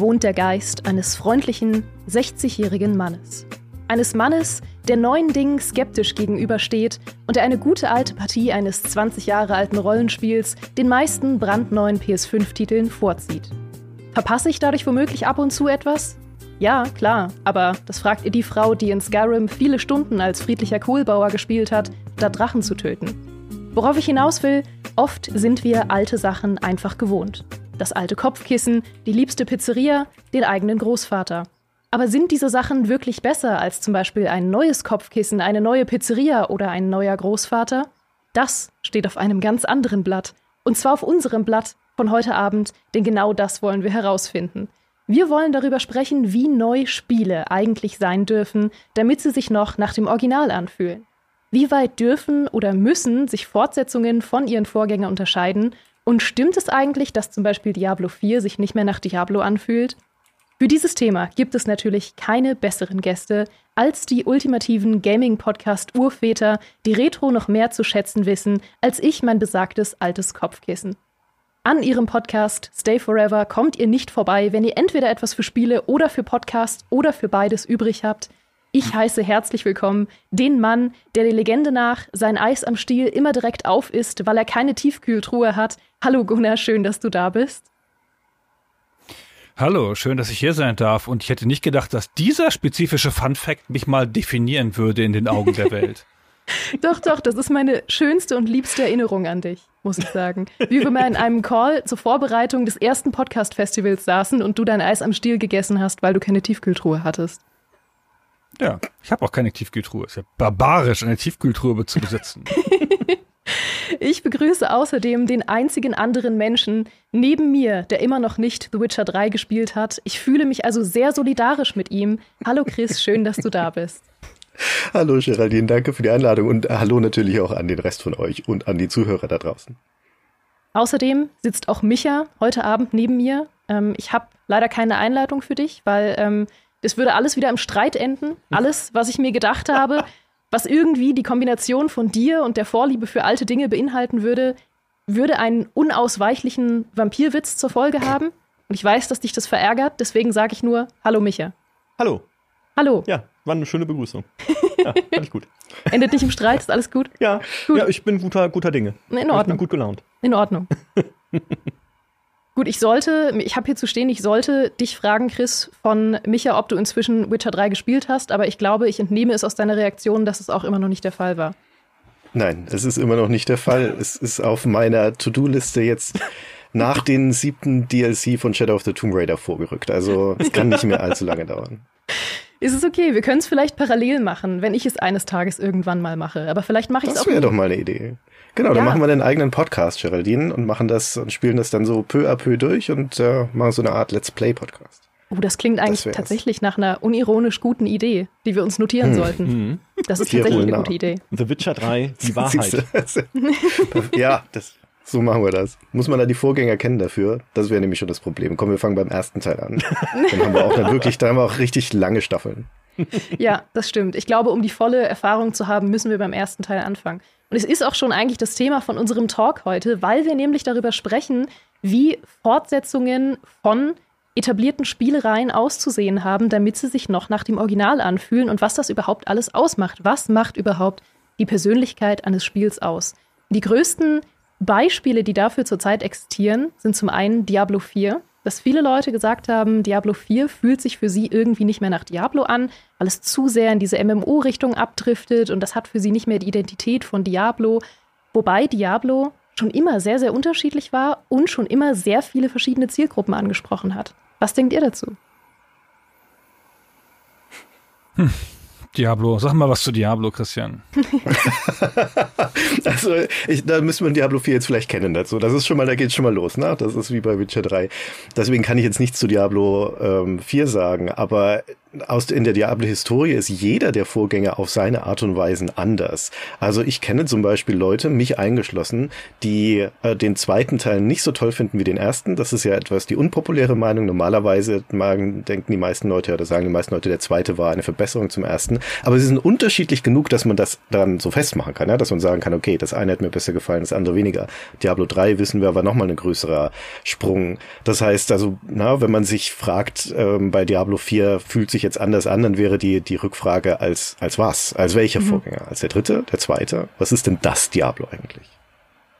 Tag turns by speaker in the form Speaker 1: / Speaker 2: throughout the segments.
Speaker 1: wohnt der Geist eines freundlichen, 60-jährigen Mannes. Eines Mannes, der neuen Dingen skeptisch gegenübersteht und der eine gute alte Partie eines 20 Jahre alten Rollenspiels den meisten brandneuen PS5-Titeln vorzieht. Verpasse ich dadurch womöglich ab und zu etwas? Ja, klar, aber das fragt ihr die Frau, die in Skyrim viele Stunden als friedlicher Kohlbauer gespielt hat, da Drachen zu töten. Worauf ich hinaus will, oft sind wir alte Sachen einfach gewohnt. Das alte Kopfkissen, die liebste Pizzeria, den eigenen Großvater. Aber sind diese Sachen wirklich besser als zum Beispiel ein neues Kopfkissen, eine neue Pizzeria oder ein neuer Großvater? Das steht auf einem ganz anderen Blatt. Und zwar auf unserem Blatt von heute Abend, denn genau das wollen wir herausfinden. Wir wollen darüber sprechen, wie neu Spiele eigentlich sein dürfen, damit sie sich noch nach dem Original anfühlen. Wie weit dürfen oder müssen sich Fortsetzungen von ihren Vorgängern unterscheiden? Und stimmt es eigentlich, dass zum Beispiel Diablo 4 sich nicht mehr nach Diablo anfühlt? Für dieses Thema gibt es natürlich keine besseren Gäste als die ultimativen Gaming-Podcast-Urväter, die Retro noch mehr zu schätzen wissen als ich mein besagtes altes Kopfkissen. An ihrem Podcast Stay Forever kommt ihr nicht vorbei, wenn ihr entweder etwas für Spiele oder für Podcasts oder für beides übrig habt. Ich heiße herzlich willkommen den Mann, der der Legende nach sein Eis am Stiel immer direkt auf isst, weil er keine Tiefkühltruhe hat. Hallo Gunnar, schön, dass du da bist.
Speaker 2: Hallo, schön, dass ich hier sein darf. Und ich hätte nicht gedacht, dass dieser spezifische Fun Fact mich mal definieren würde in den Augen der Welt.
Speaker 1: doch, doch, das ist meine schönste und liebste Erinnerung an dich, muss ich sagen. Wie wir mal in einem Call zur Vorbereitung des ersten Podcast-Festivals saßen und du dein Eis am Stiel gegessen hast, weil du keine Tiefkühltruhe hattest.
Speaker 2: Ja, ich habe auch keine Tiefkühltruhe. Es ist ja barbarisch, eine Tiefkühltruhe zu besitzen.
Speaker 1: Ich begrüße außerdem den einzigen anderen Menschen neben mir, der immer noch nicht The Witcher 3 gespielt hat. Ich fühle mich also sehr solidarisch mit ihm. Hallo Chris, schön, dass du da bist.
Speaker 3: Hallo Geraldine, danke für die Einladung und hallo natürlich auch an den Rest von euch und an die Zuhörer da draußen.
Speaker 1: Außerdem sitzt auch Micha heute Abend neben mir. Ähm, ich habe leider keine Einleitung für dich, weil ähm, das würde alles wieder im Streit enden. Alles, was ich mir gedacht habe, was irgendwie die Kombination von dir und der Vorliebe für alte Dinge beinhalten würde, würde einen unausweichlichen Vampirwitz zur Folge haben. Und ich weiß, dass dich das verärgert, deswegen sage ich nur Hallo Micha.
Speaker 4: Hallo.
Speaker 1: Hallo.
Speaker 4: Ja, war eine schöne Begrüßung. Ja, fand ich gut.
Speaker 1: Endet nicht im Streit, ist alles gut?
Speaker 4: Ja, gut. ja ich bin guter, guter Dinge.
Speaker 1: In Ordnung. Ich bin
Speaker 4: gut gelaunt.
Speaker 1: In Ordnung. Gut, ich sollte, ich habe hier zu stehen, ich sollte dich fragen, Chris, von Micha, ob du inzwischen Witcher 3 gespielt hast, aber ich glaube, ich entnehme es aus deiner Reaktion, dass es auch immer noch nicht der Fall war.
Speaker 3: Nein, es ist immer noch nicht der Fall. es ist auf meiner To-Do-Liste jetzt nach dem siebten DLC von Shadow of the Tomb Raider vorgerückt. Also es kann nicht mehr allzu lange dauern.
Speaker 1: Ist es okay? Wir können es vielleicht parallel machen, wenn ich es eines Tages irgendwann mal mache. Aber vielleicht mache ich es auch.
Speaker 3: Das wäre doch mal eine Idee. Genau, dann machen wir einen eigenen Podcast, Geraldine, und machen das und spielen das dann so peu à peu durch und äh, machen so eine Art Let's Play-Podcast.
Speaker 1: Oh, das klingt eigentlich das tatsächlich nach einer unironisch guten Idee, die wir uns notieren hm. sollten. Hm. Das ist tatsächlich eine gute Idee.
Speaker 4: The Witcher 3, die Wahrheit.
Speaker 3: ja, das, so machen wir das. Muss man da die Vorgänger kennen dafür? Das wäre nämlich schon das Problem. Komm, wir fangen beim ersten Teil an. Dann haben wir auch dann wirklich, da haben wir auch richtig lange Staffeln.
Speaker 1: Ja, das stimmt. Ich glaube, um die volle Erfahrung zu haben, müssen wir beim ersten Teil anfangen. Und es ist auch schon eigentlich das Thema von unserem Talk heute, weil wir nämlich darüber sprechen, wie Fortsetzungen von etablierten Spielereien auszusehen haben, damit sie sich noch nach dem Original anfühlen und was das überhaupt alles ausmacht. Was macht überhaupt die Persönlichkeit eines Spiels aus? Die größten Beispiele, die dafür zurzeit existieren, sind zum einen Diablo 4, dass viele Leute gesagt haben, Diablo 4 fühlt sich für sie irgendwie nicht mehr nach Diablo an, weil es zu sehr in diese MMO-Richtung abdriftet und das hat für sie nicht mehr die Identität von Diablo. Wobei Diablo schon immer sehr, sehr unterschiedlich war und schon immer sehr viele verschiedene Zielgruppen angesprochen hat. Was denkt ihr dazu?
Speaker 2: Hm. Diablo. Sag mal was zu Diablo, Christian.
Speaker 3: also, ich, da müssen wir Diablo 4 jetzt vielleicht kennen dazu. Das ist schon mal, da geht's schon mal los, ne? Das ist wie bei Witcher 3. Deswegen kann ich jetzt nichts zu Diablo ähm, 4 sagen, aber aus in der Diablo-Historie ist jeder der Vorgänger auf seine Art und Weise anders. Also ich kenne zum Beispiel Leute, mich eingeschlossen, die äh, den zweiten Teil nicht so toll finden wie den ersten. Das ist ja etwas die unpopuläre Meinung. Normalerweise magen, denken die meisten Leute oder sagen die meisten Leute, der zweite war eine Verbesserung zum ersten. Aber sie sind unterschiedlich genug, dass man das dann so festmachen kann, ja? dass man sagen kann, okay, das eine hat mir besser gefallen, das andere weniger. Diablo 3 wissen wir, war nochmal ein größerer Sprung. Das heißt also, na, wenn man sich fragt, ähm, bei Diablo 4 fühlt sich jetzt anders an, dann wäre die, die Rückfrage als, als was? Als welcher mhm. Vorgänger? Als der dritte? Der zweite? Was ist denn das Diablo eigentlich?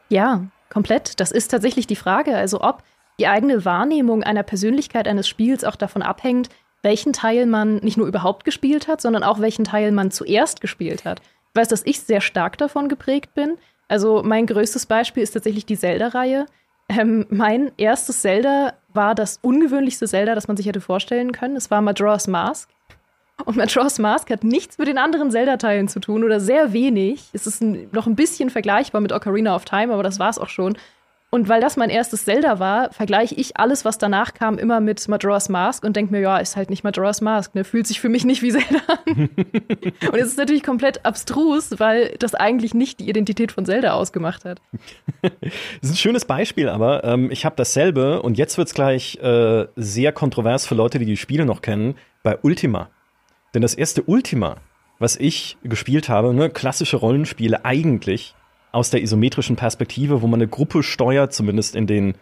Speaker 1: Ja, komplett. Das ist tatsächlich die Frage. Also ob die eigene Wahrnehmung einer Persönlichkeit eines Spiels auch davon abhängt, welchen Teil man nicht nur überhaupt gespielt hat, sondern auch welchen Teil man zuerst gespielt hat. Ich weiß, dass ich sehr stark davon geprägt bin. Also mein größtes Beispiel ist tatsächlich die Zelda-Reihe. Ähm, mein erstes Zelda war das ungewöhnlichste Zelda, das man sich hätte vorstellen können. Es war Majora's Mask. Und Majora's Mask hat nichts mit den anderen Zelda-Teilen zu tun oder sehr wenig. Es ist ein, noch ein bisschen vergleichbar mit Ocarina of Time, aber das war es auch schon. Und weil das mein erstes Zelda war, vergleiche ich alles, was danach kam, immer mit Majora's Mask und denke mir, ja, ist halt nicht Majora's Mask, ne? Fühlt sich für mich nicht wie Zelda an. und es ist natürlich komplett abstrus, weil das eigentlich nicht die Identität von Zelda ausgemacht hat.
Speaker 4: das ist ein schönes Beispiel, aber ähm, ich habe dasselbe und jetzt wird es gleich äh, sehr kontrovers für Leute, die die Spiele noch kennen, bei Ultima. Denn das erste Ultima, was ich gespielt habe, ne, klassische Rollenspiele eigentlich, aus der isometrischen Perspektive, wo man eine Gruppe steuert, zumindest in den,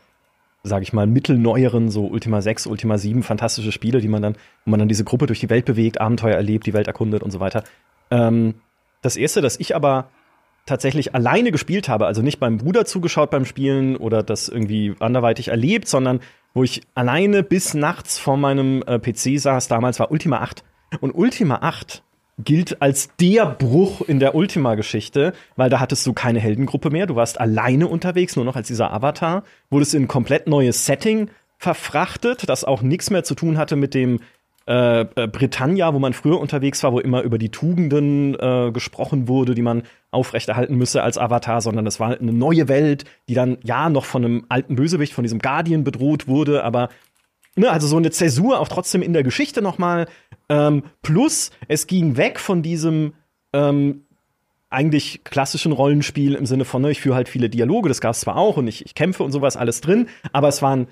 Speaker 4: sage ich mal, mittelneueren, so Ultima 6, Ultima 7, fantastische Spiele, die man dann, wo man dann diese Gruppe durch die Welt bewegt, Abenteuer erlebt, die Welt erkundet und so weiter. Ähm, das erste, das ich aber tatsächlich alleine gespielt habe, also nicht beim Bruder zugeschaut beim Spielen oder das irgendwie anderweitig erlebt, sondern wo ich alleine bis nachts vor meinem äh, PC saß, damals war Ultima 8. Und Ultima 8 gilt als der Bruch in der Ultima-Geschichte, weil da hattest du keine Heldengruppe mehr, du warst alleine unterwegs, nur noch als dieser Avatar, wurdest in ein komplett neues Setting verfrachtet, das auch nichts mehr zu tun hatte mit dem äh, äh, Britannia, wo man früher unterwegs war, wo immer über die Tugenden äh, gesprochen wurde, die man aufrechterhalten müsse als Avatar, sondern das war eine neue Welt, die dann ja noch von einem alten Bösewicht, von diesem Guardian bedroht wurde, aber ne, also so eine Zäsur auch trotzdem in der Geschichte nochmal. Ähm, plus, es ging weg von diesem ähm, eigentlich klassischen Rollenspiel im Sinne von, ne, ich führe halt viele Dialoge, das gab es zwar auch und ich, ich kämpfe und sowas alles drin, aber es waren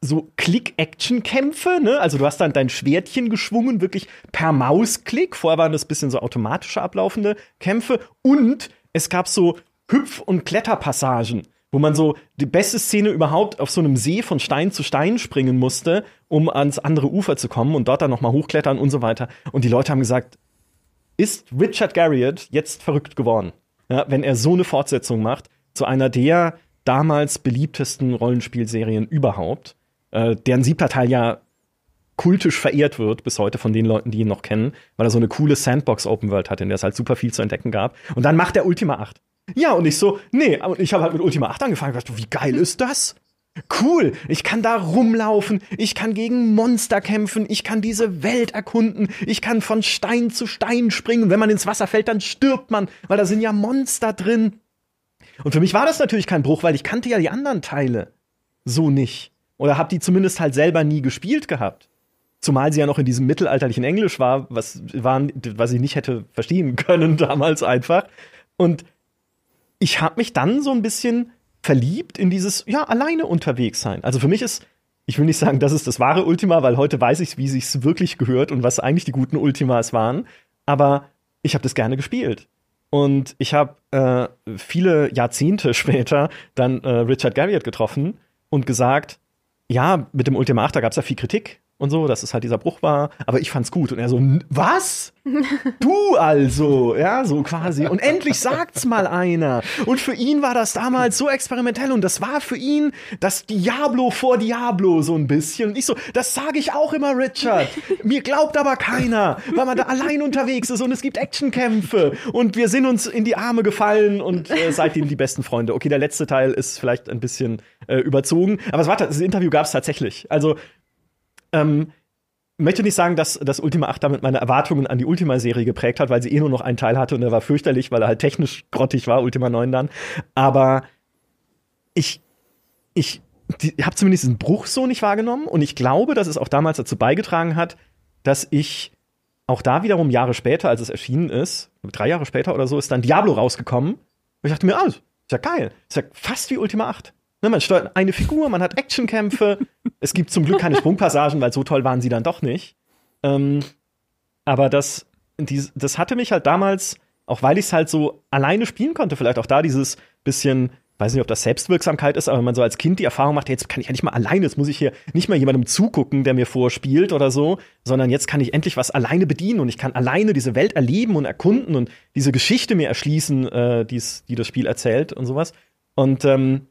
Speaker 4: so Click-Action-Kämpfe, ne? Also du hast dann dein Schwertchen geschwungen, wirklich per Mausklick. Vorher waren das bisschen so automatische ablaufende Kämpfe. Und es gab so Hüpf- und Kletterpassagen wo man so die beste Szene überhaupt auf so einem See von Stein zu Stein springen musste, um ans andere Ufer zu kommen und dort dann nochmal hochklettern und so weiter. Und die Leute haben gesagt, ist Richard Garriott jetzt verrückt geworden, ja, wenn er so eine Fortsetzung macht zu einer der damals beliebtesten Rollenspielserien überhaupt, äh, deren siebter Teil ja kultisch verehrt wird bis heute von den Leuten, die ihn noch kennen, weil er so eine coole Sandbox Open World hat, in der es halt super viel zu entdecken gab. Und dann macht er Ultima 8. Ja, und ich so, nee, und ich habe halt mit Ultima 8 angefangen und dachte, wie geil ist das? Cool, ich kann da rumlaufen, ich kann gegen Monster kämpfen, ich kann diese Welt erkunden, ich kann von Stein zu Stein springen. Wenn man ins Wasser fällt, dann stirbt man, weil da sind ja Monster drin. Und für mich war das natürlich kein Bruch, weil ich kannte ja die anderen Teile so nicht. Oder hab die zumindest halt selber nie gespielt gehabt. Zumal sie ja noch in diesem mittelalterlichen Englisch war, was, waren, was ich nicht hätte verstehen können damals einfach. Und ich habe mich dann so ein bisschen verliebt in dieses, ja, alleine unterwegs sein. Also für mich ist, ich will nicht sagen, das ist das wahre Ultima, weil heute weiß ich, wie sich's wirklich gehört und was eigentlich die guten Ultimas waren. Aber ich habe das gerne gespielt. Und ich habe äh, viele Jahrzehnte später dann äh, Richard Garriott getroffen und gesagt, ja, mit dem Ultima 8, da gab es ja viel Kritik und so, dass es halt dieser Bruch war. Aber ich fand's gut. Und er so, was? Du also, ja, so quasi. Und endlich sagt's mal einer. Und für ihn war das damals so experimentell und das war für ihn das Diablo vor Diablo so ein bisschen. Und ich so, das sage ich auch immer, Richard. Mir glaubt aber keiner, weil man da allein unterwegs ist und es gibt Actionkämpfe und wir sind uns in die Arme gefallen und äh, seitdem die besten Freunde. Okay, der letzte Teil ist vielleicht ein bisschen äh, überzogen, aber es war das Interview gab's tatsächlich. Also ähm, möchte nicht sagen, dass das Ultima 8 damit meine Erwartungen an die Ultima-Serie geprägt hat, weil sie eh nur noch einen Teil hatte und er war fürchterlich, weil er halt technisch grottig war, Ultima 9 dann. Aber ich, ich habe zumindest diesen Bruch so nicht wahrgenommen und ich glaube, dass es auch damals dazu beigetragen hat, dass ich auch da wiederum Jahre später, als es erschienen ist, drei Jahre später oder so, ist dann Diablo rausgekommen. Und ich dachte mir, ah, ist ja geil. Ist ja fast wie Ultima 8. Ne, man steuert eine Figur, man hat Actionkämpfe. es gibt zum Glück keine Sprungpassagen, weil so toll waren sie dann doch nicht. Ähm, aber das, die, das hatte mich halt damals, auch weil ich es halt so alleine spielen konnte, vielleicht auch da dieses bisschen weiß nicht, ob das Selbstwirksamkeit ist, aber wenn man so als Kind die Erfahrung macht, jetzt kann ich ja nicht mal alleine, jetzt muss ich hier nicht mal jemandem zugucken, der mir vorspielt oder so, sondern jetzt kann ich endlich was alleine bedienen und ich kann alleine diese Welt erleben und erkunden und diese Geschichte mir erschließen, äh, die's, die das Spiel erzählt und sowas. Und ähm,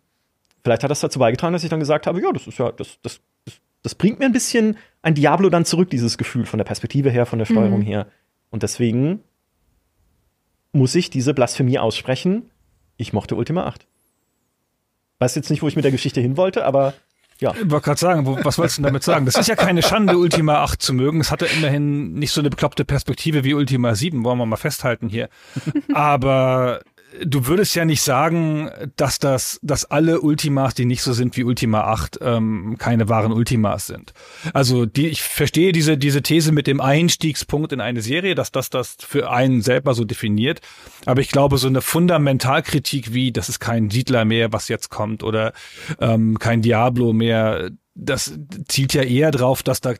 Speaker 4: vielleicht hat das dazu beigetragen, dass ich dann gesagt habe, ja, das ist ja, das, das, das, das bringt mir ein bisschen ein Diablo dann zurück, dieses Gefühl von der Perspektive her, von der Steuerung mhm. her. Und deswegen muss ich diese Blasphemie aussprechen. Ich mochte Ultima 8. Weiß jetzt nicht, wo ich mit der Geschichte hin wollte, aber ja.
Speaker 2: Ich wollte gerade sagen, was wolltest du damit sagen? Das ist ja keine Schande, Ultima 8 zu mögen. Es hatte immerhin nicht so eine bekloppte Perspektive wie Ultima 7, wollen wir mal festhalten hier. Aber du würdest ja nicht sagen, dass das, dass alle Ultimas, die nicht so sind wie Ultima 8, ähm, keine wahren Ultimas sind. Also die, ich verstehe diese, diese These mit dem Einstiegspunkt in eine Serie, dass das das für einen selber so definiert. Aber ich glaube, so eine Fundamentalkritik wie, das ist kein Siedler mehr, was jetzt kommt, oder ähm, kein Diablo mehr, das zielt ja eher drauf, dass da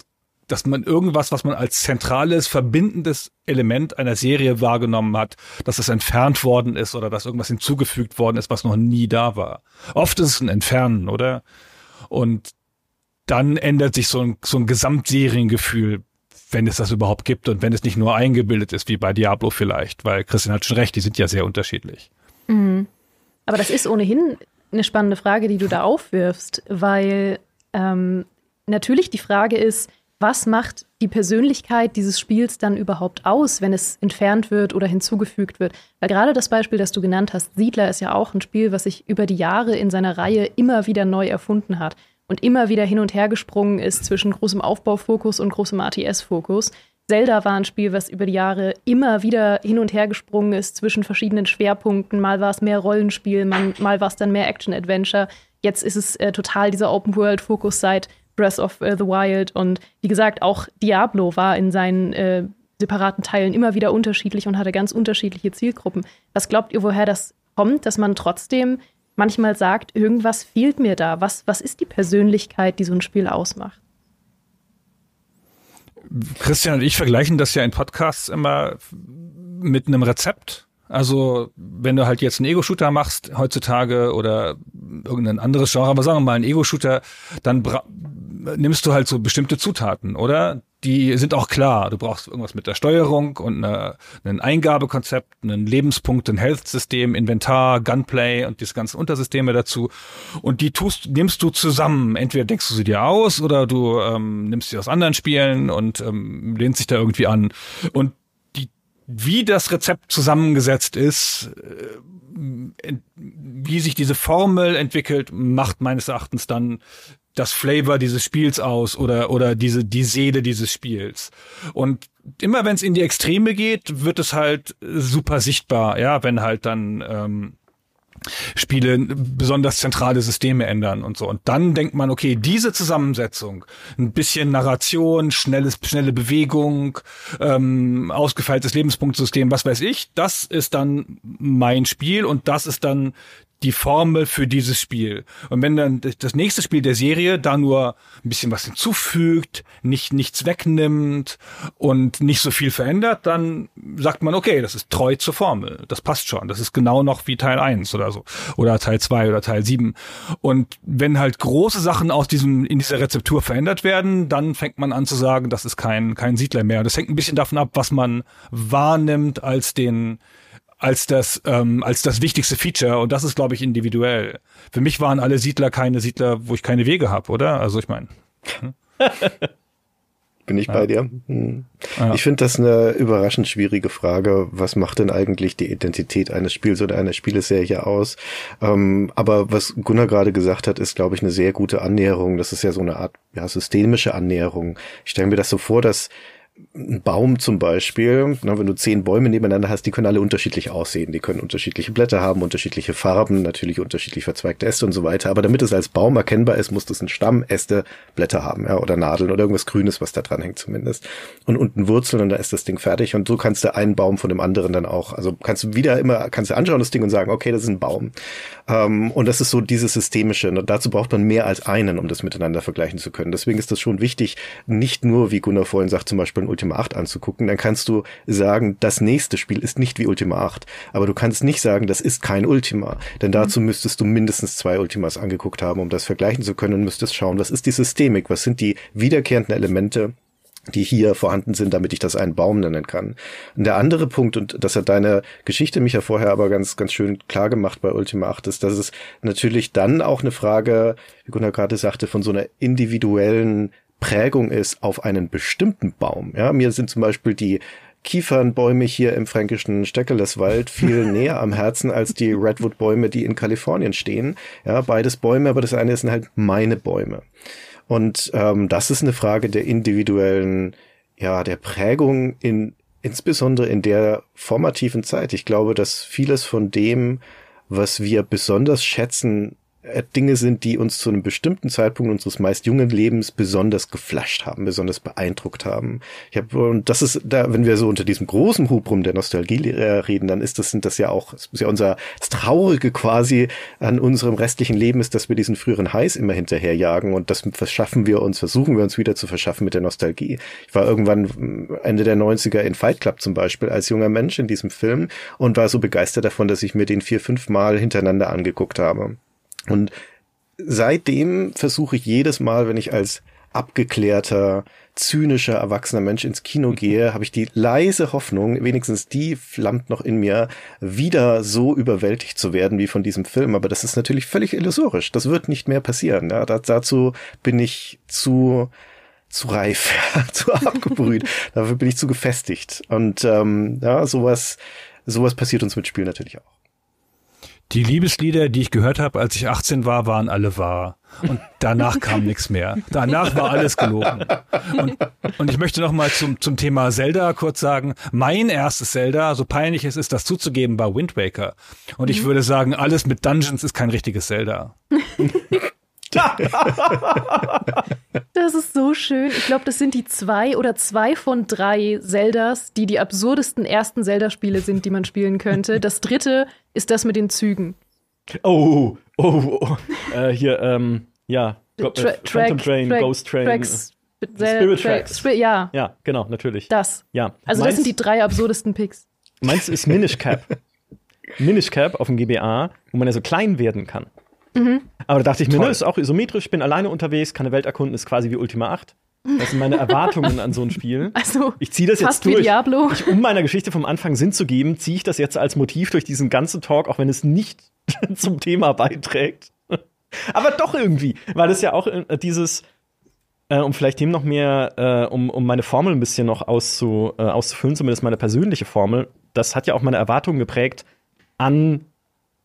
Speaker 2: dass man irgendwas, was man als zentrales, verbindendes Element einer Serie wahrgenommen hat, dass es entfernt worden ist oder dass irgendwas hinzugefügt worden ist, was noch nie da war. Oft ist es ein Entfernen, oder? Und dann ändert sich so ein, so ein Gesamtseriengefühl, wenn es das überhaupt gibt und wenn es nicht nur eingebildet ist, wie bei Diablo vielleicht, weil Christian hat schon recht, die sind ja sehr unterschiedlich.
Speaker 1: Mhm. Aber das ist ohnehin eine spannende Frage, die du da aufwirfst, weil ähm, natürlich die Frage ist, was macht die Persönlichkeit dieses Spiels dann überhaupt aus, wenn es entfernt wird oder hinzugefügt wird? Weil gerade das Beispiel, das du genannt hast, Siedler ist ja auch ein Spiel, was sich über die Jahre in seiner Reihe immer wieder neu erfunden hat und immer wieder hin und her gesprungen ist zwischen großem Aufbaufokus und großem ATS-Fokus. Zelda war ein Spiel, was über die Jahre immer wieder hin und her gesprungen ist zwischen verschiedenen Schwerpunkten. Mal war es mehr Rollenspiel, mal, mal war es dann mehr Action-Adventure. Jetzt ist es äh, total dieser Open-World-Fokus seit Breath of uh, the Wild und wie gesagt, auch Diablo war in seinen äh, separaten Teilen immer wieder unterschiedlich und hatte ganz unterschiedliche Zielgruppen. Was glaubt ihr, woher das kommt, dass man trotzdem manchmal sagt, irgendwas fehlt mir da? Was, was ist die Persönlichkeit, die so ein Spiel ausmacht?
Speaker 2: Christian und ich vergleichen das ja in Podcasts immer mit einem Rezept. Also, wenn du halt jetzt einen Ego-Shooter machst heutzutage oder irgendein anderes Genre, aber sagen wir mal einen Ego-Shooter, dann nimmst du halt so bestimmte Zutaten, oder? Die sind auch klar. Du brauchst irgendwas mit der Steuerung und eine, ein Eingabekonzept, einen Lebenspunkt, ein Health-System, Inventar, Gunplay und diese ganzen Untersysteme dazu. Und die tust, nimmst du zusammen. Entweder denkst du sie dir aus oder du ähm, nimmst sie aus anderen Spielen und ähm, lehnst dich da irgendwie an. Und wie das Rezept zusammengesetzt ist, äh, wie sich diese Formel entwickelt, macht meines Erachtens dann das Flavor dieses Spiels aus oder oder diese die Seele dieses Spiels. Und immer wenn es in die Extreme geht, wird es halt super sichtbar, ja, wenn halt dann ähm, Spiele besonders zentrale Systeme ändern und so. Und dann denkt man, okay, diese Zusammensetzung, ein bisschen Narration, schnelles, schnelle Bewegung, ähm, ausgefeiltes Lebenspunktsystem, was weiß ich, das ist dann mein Spiel und das ist dann die Formel für dieses Spiel. Und wenn dann das nächste Spiel der Serie da nur ein bisschen was hinzufügt, nicht nichts wegnimmt und nicht so viel verändert, dann sagt man, okay, das ist treu zur Formel. Das passt schon. Das ist genau noch wie Teil 1 oder so. Oder Teil 2 oder Teil 7. Und wenn halt große Sachen aus diesem, in dieser Rezeptur verändert werden, dann fängt man an zu sagen, das ist kein, kein Siedler mehr. Das hängt ein bisschen davon ab, was man wahrnimmt als den, als das ähm, als das wichtigste Feature und das ist glaube ich individuell. Für mich waren alle Siedler keine Siedler, wo ich keine Wege habe, oder? Also ich meine. Hm?
Speaker 3: Bin ich ja. bei dir? Hm. Ja. Ich finde das eine überraschend schwierige Frage. Was macht denn eigentlich die Identität eines Spiels oder einer Spieleserie aus? Ähm, aber was Gunnar gerade gesagt hat, ist, glaube ich, eine sehr gute Annäherung. Das ist ja so eine Art ja, systemische Annäherung. Ich stelle mir das so vor, dass ein Baum zum Beispiel, na, wenn du zehn Bäume nebeneinander hast, die können alle unterschiedlich aussehen. Die können unterschiedliche Blätter haben, unterschiedliche Farben, natürlich unterschiedlich verzweigte Äste und so weiter. Aber damit es als Baum erkennbar ist, muss das ein Stamm, Äste, Blätter haben, ja, oder Nadeln oder irgendwas Grünes, was da dran hängt zumindest. Und unten Wurzeln und da ist das Ding fertig. Und so kannst du einen Baum von dem anderen dann auch, also kannst du wieder immer, kannst du anschauen das Ding und sagen, okay, das ist ein Baum. Ähm, und das ist so dieses systemische. Und dazu braucht man mehr als einen, um das miteinander vergleichen zu können. Deswegen ist das schon wichtig, nicht nur, wie Gunnar vorhin sagt, zum Beispiel ein Ultima 8 anzugucken, dann kannst du sagen, das nächste Spiel ist nicht wie Ultima 8. Aber du kannst nicht sagen, das ist kein Ultima. Denn mhm. dazu müsstest du mindestens zwei Ultimas angeguckt haben, um das vergleichen zu können und müsstest schauen, was ist die Systemik, was sind die wiederkehrenden Elemente, die hier vorhanden sind, damit ich das einen Baum nennen kann. Und der andere Punkt, und das hat deine Geschichte mich ja vorher aber ganz, ganz schön klar gemacht bei Ultima 8, ist, dass es natürlich dann auch eine Frage, wie Gunnar gerade sagte, von so einer individuellen Prägung ist auf einen bestimmten Baum. Ja, mir sind zum Beispiel die Kiefernbäume hier im fränkischen Steckeleswald viel näher am Herzen als die Redwood-Bäume, die in Kalifornien stehen. Ja, beides Bäume, aber das eine sind halt meine Bäume. Und ähm, das ist eine Frage der individuellen, ja, der Prägung in insbesondere in der formativen Zeit. Ich glaube, dass vieles von dem, was wir besonders schätzen, Dinge sind, die uns zu einem bestimmten Zeitpunkt unseres meist jungen Lebens besonders geflasht haben, besonders beeindruckt haben. Ich habe und das ist da, wenn wir so unter diesem großen Hubrum der Nostalgie äh, reden, dann ist das sind das ja auch das ist ja unser das Traurige quasi an unserem restlichen Leben ist, dass wir diesen früheren Heiß immer hinterherjagen und das verschaffen wir uns, versuchen wir uns wieder zu verschaffen mit der Nostalgie. Ich war irgendwann Ende der 90er in Fight Club zum Beispiel als junger Mensch in diesem Film und war so begeistert davon, dass ich mir den vier, fünf Mal hintereinander angeguckt habe. Und seitdem versuche ich jedes Mal, wenn ich als abgeklärter, zynischer, erwachsener Mensch ins Kino gehe, habe ich die leise Hoffnung, wenigstens die flammt noch in mir, wieder so überwältigt zu werden wie von diesem Film. Aber das ist natürlich völlig illusorisch. Das wird nicht mehr passieren. Ja, dazu bin ich zu zu reif, zu abgebrüht. Dafür bin ich zu gefestigt. Und ähm, ja, sowas, sowas passiert uns mit Spiel natürlich auch.
Speaker 2: Die Liebeslieder, die ich gehört habe, als ich 18 war, waren alle wahr. Und danach kam nichts mehr. Danach war alles gelogen. Und, und ich möchte noch mal zum, zum Thema Zelda kurz sagen, mein erstes Zelda, so peinlich es ist, das zuzugeben, war Wind Waker. Und ich mhm. würde sagen, alles mit Dungeons ist kein richtiges Zelda.
Speaker 1: das ist so schön. Ich glaube, das sind die zwei oder zwei von drei Zeldas, die die absurdesten ersten Zelda-Spiele sind, die man spielen könnte. Das dritte ist das mit den Zügen.
Speaker 4: Oh, oh, oh. Äh, hier, ähm, ja.
Speaker 1: Tra äh, Phantom
Speaker 4: Train, Track, Ghost Train.
Speaker 1: Tracks,
Speaker 4: Spirit Tracks.
Speaker 1: Spirit, ja.
Speaker 4: Ja, genau, natürlich.
Speaker 1: Das.
Speaker 4: Ja.
Speaker 1: Also, das sind die drei absurdesten Picks.
Speaker 4: Meins ist Minish Cap. Minish Cap auf dem GBA, wo man ja so klein werden kann. Mhm. Aber da dachte ich mir, ne, ist auch isometrisch, bin alleine unterwegs, kann eine Welt erkunden, ist quasi wie Ultima 8. Das sind meine Erwartungen an so ein Spiel.
Speaker 1: Also,
Speaker 4: ich ziehe das jetzt durch.
Speaker 1: Wie Diablo.
Speaker 4: Ich, um meiner Geschichte vom Anfang Sinn zu geben, ziehe ich das jetzt als Motiv durch diesen ganzen Talk, auch wenn es nicht zum Thema beiträgt. Aber doch irgendwie, weil es ja auch äh, dieses, äh, um vielleicht dem noch mehr, äh, um, um meine Formel ein bisschen noch auszu, äh, auszufüllen, zumindest meine persönliche Formel, das hat ja auch meine Erwartungen geprägt an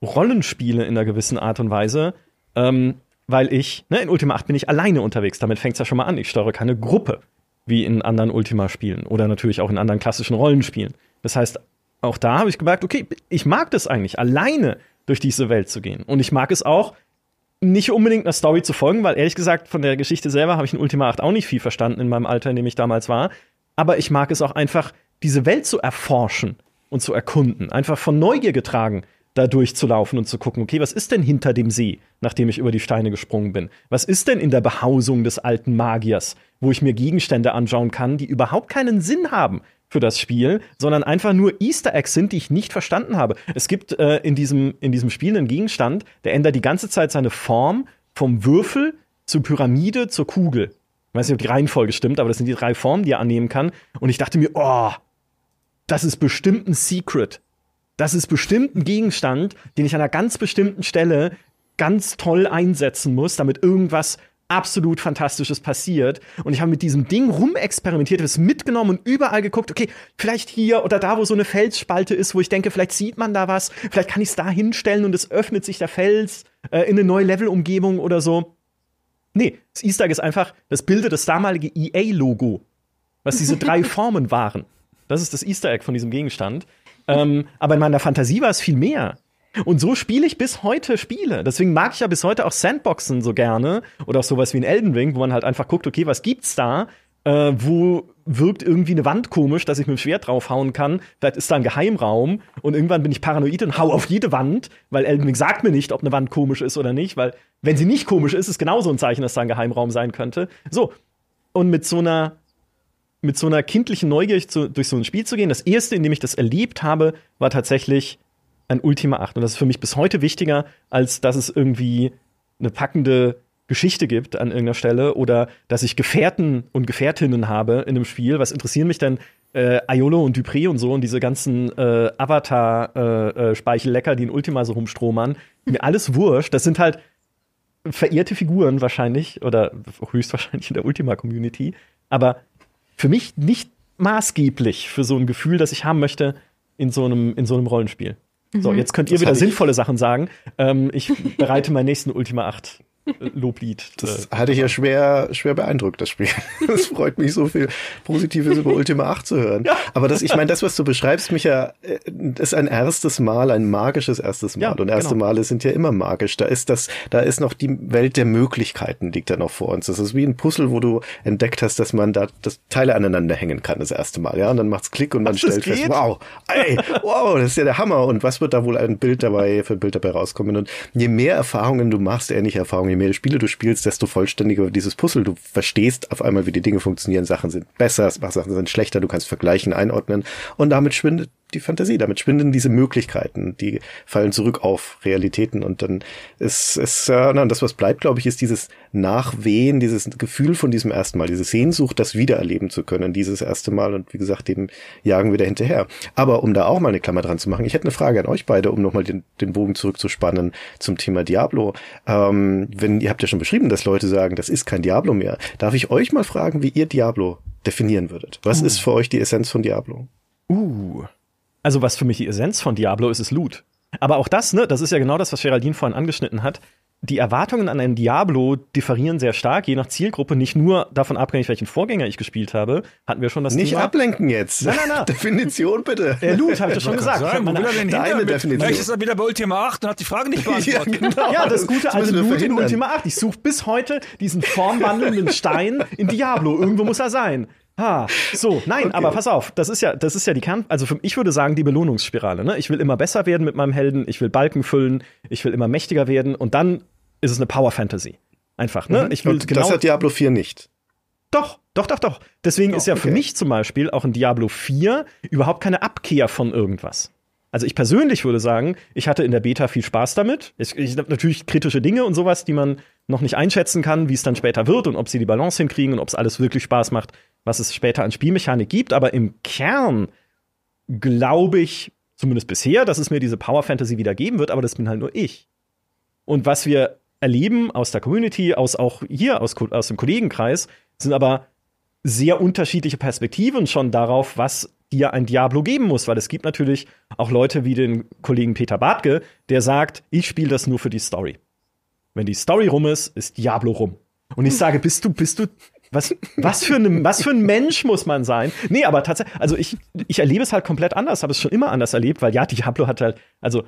Speaker 4: Rollenspiele in einer gewissen Art und Weise, ähm, weil ich, ne, in Ultima 8 bin ich alleine unterwegs. Damit fängt es ja schon mal an. Ich steuere keine Gruppe, wie in anderen Ultima-Spielen oder natürlich auch in anderen klassischen Rollenspielen. Das heißt, auch da habe ich gemerkt, okay, ich mag das eigentlich, alleine durch diese Welt zu gehen. Und ich mag es auch, nicht unbedingt einer Story zu folgen, weil ehrlich gesagt, von der Geschichte selber habe ich in Ultima 8 auch nicht viel verstanden in meinem Alter, in dem ich damals war. Aber ich mag es auch einfach, diese Welt zu erforschen und zu erkunden. Einfach von Neugier getragen da durchzulaufen und zu gucken, okay, was ist denn hinter dem See, nachdem ich über die Steine gesprungen bin? Was ist denn in der Behausung des alten Magiers, wo ich mir Gegenstände anschauen kann, die überhaupt keinen Sinn haben für das Spiel, sondern einfach nur Easter Eggs sind, die ich nicht verstanden habe. Es gibt äh, in, diesem, in diesem Spiel einen Gegenstand, der ändert die ganze Zeit seine Form vom Würfel zur Pyramide zur Kugel. Ich weiß nicht, ob die Reihenfolge stimmt, aber das sind die drei Formen, die er annehmen kann. Und ich dachte mir, oh, das ist bestimmt ein Secret das ist bestimmt ein Gegenstand, den ich an einer ganz bestimmten Stelle ganz toll einsetzen muss, damit irgendwas absolut Fantastisches passiert. Und ich habe mit diesem Ding rumexperimentiert, es mitgenommen und überall geguckt, okay, vielleicht hier oder da, wo so eine Felsspalte ist, wo ich denke, vielleicht sieht man da was, vielleicht kann ich es da hinstellen und es öffnet sich der Fels äh, in eine neue Levelumgebung oder so. Nee, das Easter Egg ist einfach, das bildet das damalige EA-Logo was diese drei Formen waren. Das ist das Easter Egg von diesem Gegenstand. Ähm, aber in meiner Fantasie war es viel mehr. Und so spiele ich bis heute Spiele. Deswegen mag ich ja bis heute auch Sandboxen so gerne oder auch sowas wie ein Elden Ring, wo man halt einfach guckt, okay, was gibt's da? Äh, wo wirkt irgendwie eine Wand komisch, dass ich mit dem Schwert draufhauen kann. Vielleicht ist da ein Geheimraum und irgendwann bin ich paranoid und hau auf jede Wand, weil Elden Ring sagt mir nicht, ob eine Wand komisch ist oder nicht, weil wenn sie nicht komisch ist, ist genauso ein Zeichen, dass da ein Geheimraum sein könnte. So. Und mit so einer mit so einer kindlichen Neugier zu, durch so ein Spiel zu gehen. Das erste, in dem ich das erlebt habe, war tatsächlich ein Ultima 8. Und das ist für mich bis heute wichtiger, als dass es irgendwie eine packende Geschichte gibt an irgendeiner Stelle oder dass ich Gefährten und Gefährtinnen habe in einem Spiel. Was interessieren mich denn äh, Aiolo und Dupré und so und diese ganzen äh, Avatar-Speichellecker, äh, die in Ultima so rumstromern? Mir alles wurscht. Das sind halt verehrte Figuren wahrscheinlich oder höchstwahrscheinlich in der Ultima-Community. Aber für mich nicht maßgeblich für so ein Gefühl, das ich haben möchte in so einem, in so einem Rollenspiel. So, mhm. jetzt könnt ihr das wieder sinnvolle Sachen sagen. Ähm, ich bereite meinen nächsten Ultima 8 Loblied.
Speaker 3: Das äh, hatte ich ja schwer, schwer beeindruckt, das Spiel. Das freut mich so viel Positives über Ultima 8 zu hören. Ja. Aber das, ich meine, das, was du beschreibst, Micha, äh, ist ein erstes Mal, ein magisches erstes Mal. Ja, Und erste genau. Male sind ja immer magisch. Da ist das, da ist noch die Welt der Möglichkeiten liegt da noch vor uns. Das ist wie ein Puzzle, wo du entdeckt hast, dass man da das Teile aneinander hängen kann, das erste Mal. Ja, und dann macht's Klick und man Ach, stellt fest, wow, ey, wow, das ist ja der Hammer. Und was wird da wohl ein Bild dabei, für ein Bild dabei rauskommen? Und je mehr Erfahrungen du machst, ähnliche Erfahrungen, mehr Spiele du spielst, desto vollständiger wird dieses Puzzle. Du verstehst auf einmal, wie die Dinge funktionieren. Sachen sind besser, Sachen sind schlechter. Du kannst vergleichen, einordnen. Und damit schwindet die Fantasie, damit schwinden diese Möglichkeiten, die fallen zurück auf Realitäten und dann ist es, äh, na, das was bleibt, glaube ich, ist dieses Nachwehen, dieses Gefühl von diesem ersten Mal, diese Sehnsucht, das wiedererleben zu können, dieses erste Mal und wie gesagt, dem jagen wir da hinterher. Aber um da auch mal eine Klammer dran zu machen, ich hätte eine Frage an euch beide, um nochmal den, den Bogen zurückzuspannen zum Thema Diablo. Ähm, wenn ihr habt ja schon beschrieben, dass Leute sagen, das ist kein Diablo mehr. Darf ich euch mal fragen, wie ihr Diablo definieren würdet? Was uh. ist für euch die Essenz von Diablo?
Speaker 4: Uh. Also was für mich die Essenz von Diablo ist, ist Loot. Aber auch das, ne, das ist ja genau das, was Geraldine vorhin angeschnitten hat. Die Erwartungen an einen Diablo differieren sehr stark, je nach Zielgruppe, nicht nur davon abhängig, welchen Vorgänger ich gespielt habe. Hatten wir schon das
Speaker 3: Nicht
Speaker 4: Thema.
Speaker 3: ablenken jetzt.
Speaker 4: Nein, nein, nein.
Speaker 3: Definition bitte.
Speaker 4: Der Loot, habe ich ja schon gesagt.
Speaker 2: Sagen, wo will er denn
Speaker 3: Deine Definition.
Speaker 2: Vielleicht ist er wieder bei Ultima 8 und hat die Frage nicht beantwortet.
Speaker 4: ja, genau. ja, das gute alte Loot in Ultima 8. Ich suche bis heute diesen formwandelnden Stein in Diablo. Irgendwo muss er sein. Ha, so, nein, okay. aber pass auf, das ist ja, das ist ja die Kern, also für, ich würde sagen, die Belohnungsspirale, ne? Ich will immer besser werden mit meinem Helden, ich will Balken füllen, ich will immer mächtiger werden und dann ist es eine Power Fantasy. Einfach, ne?
Speaker 3: Mhm. Ich will und genau. Das hat Diablo 4 nicht.
Speaker 4: Doch, doch, doch, doch. Deswegen oh, ist ja okay. für mich zum Beispiel auch in Diablo 4 überhaupt keine Abkehr von irgendwas. Also ich persönlich würde sagen, ich hatte in der Beta viel Spaß damit. Ich, ich habe natürlich kritische Dinge und sowas, die man noch nicht einschätzen kann, wie es dann später wird und ob sie die Balance hinkriegen und ob es alles wirklich Spaß macht was es später an Spielmechanik gibt, aber im Kern glaube ich, zumindest bisher, dass es mir diese Power Fantasy wieder geben wird, aber das bin halt nur ich. Und was wir erleben aus der Community, aus auch hier aus, aus dem Kollegenkreis, sind aber sehr unterschiedliche Perspektiven schon darauf, was dir ein Diablo geben muss, weil es gibt natürlich auch Leute wie den Kollegen Peter Bartke, der sagt, ich spiele das nur für die Story. Wenn die Story rum ist, ist Diablo rum. Und ich sage, bist du, bist du was, was, für ein, was für ein Mensch muss man sein? Nee, aber tatsächlich, also ich, ich erlebe es halt komplett anders, habe es schon immer anders erlebt, weil ja, Diablo hat halt, also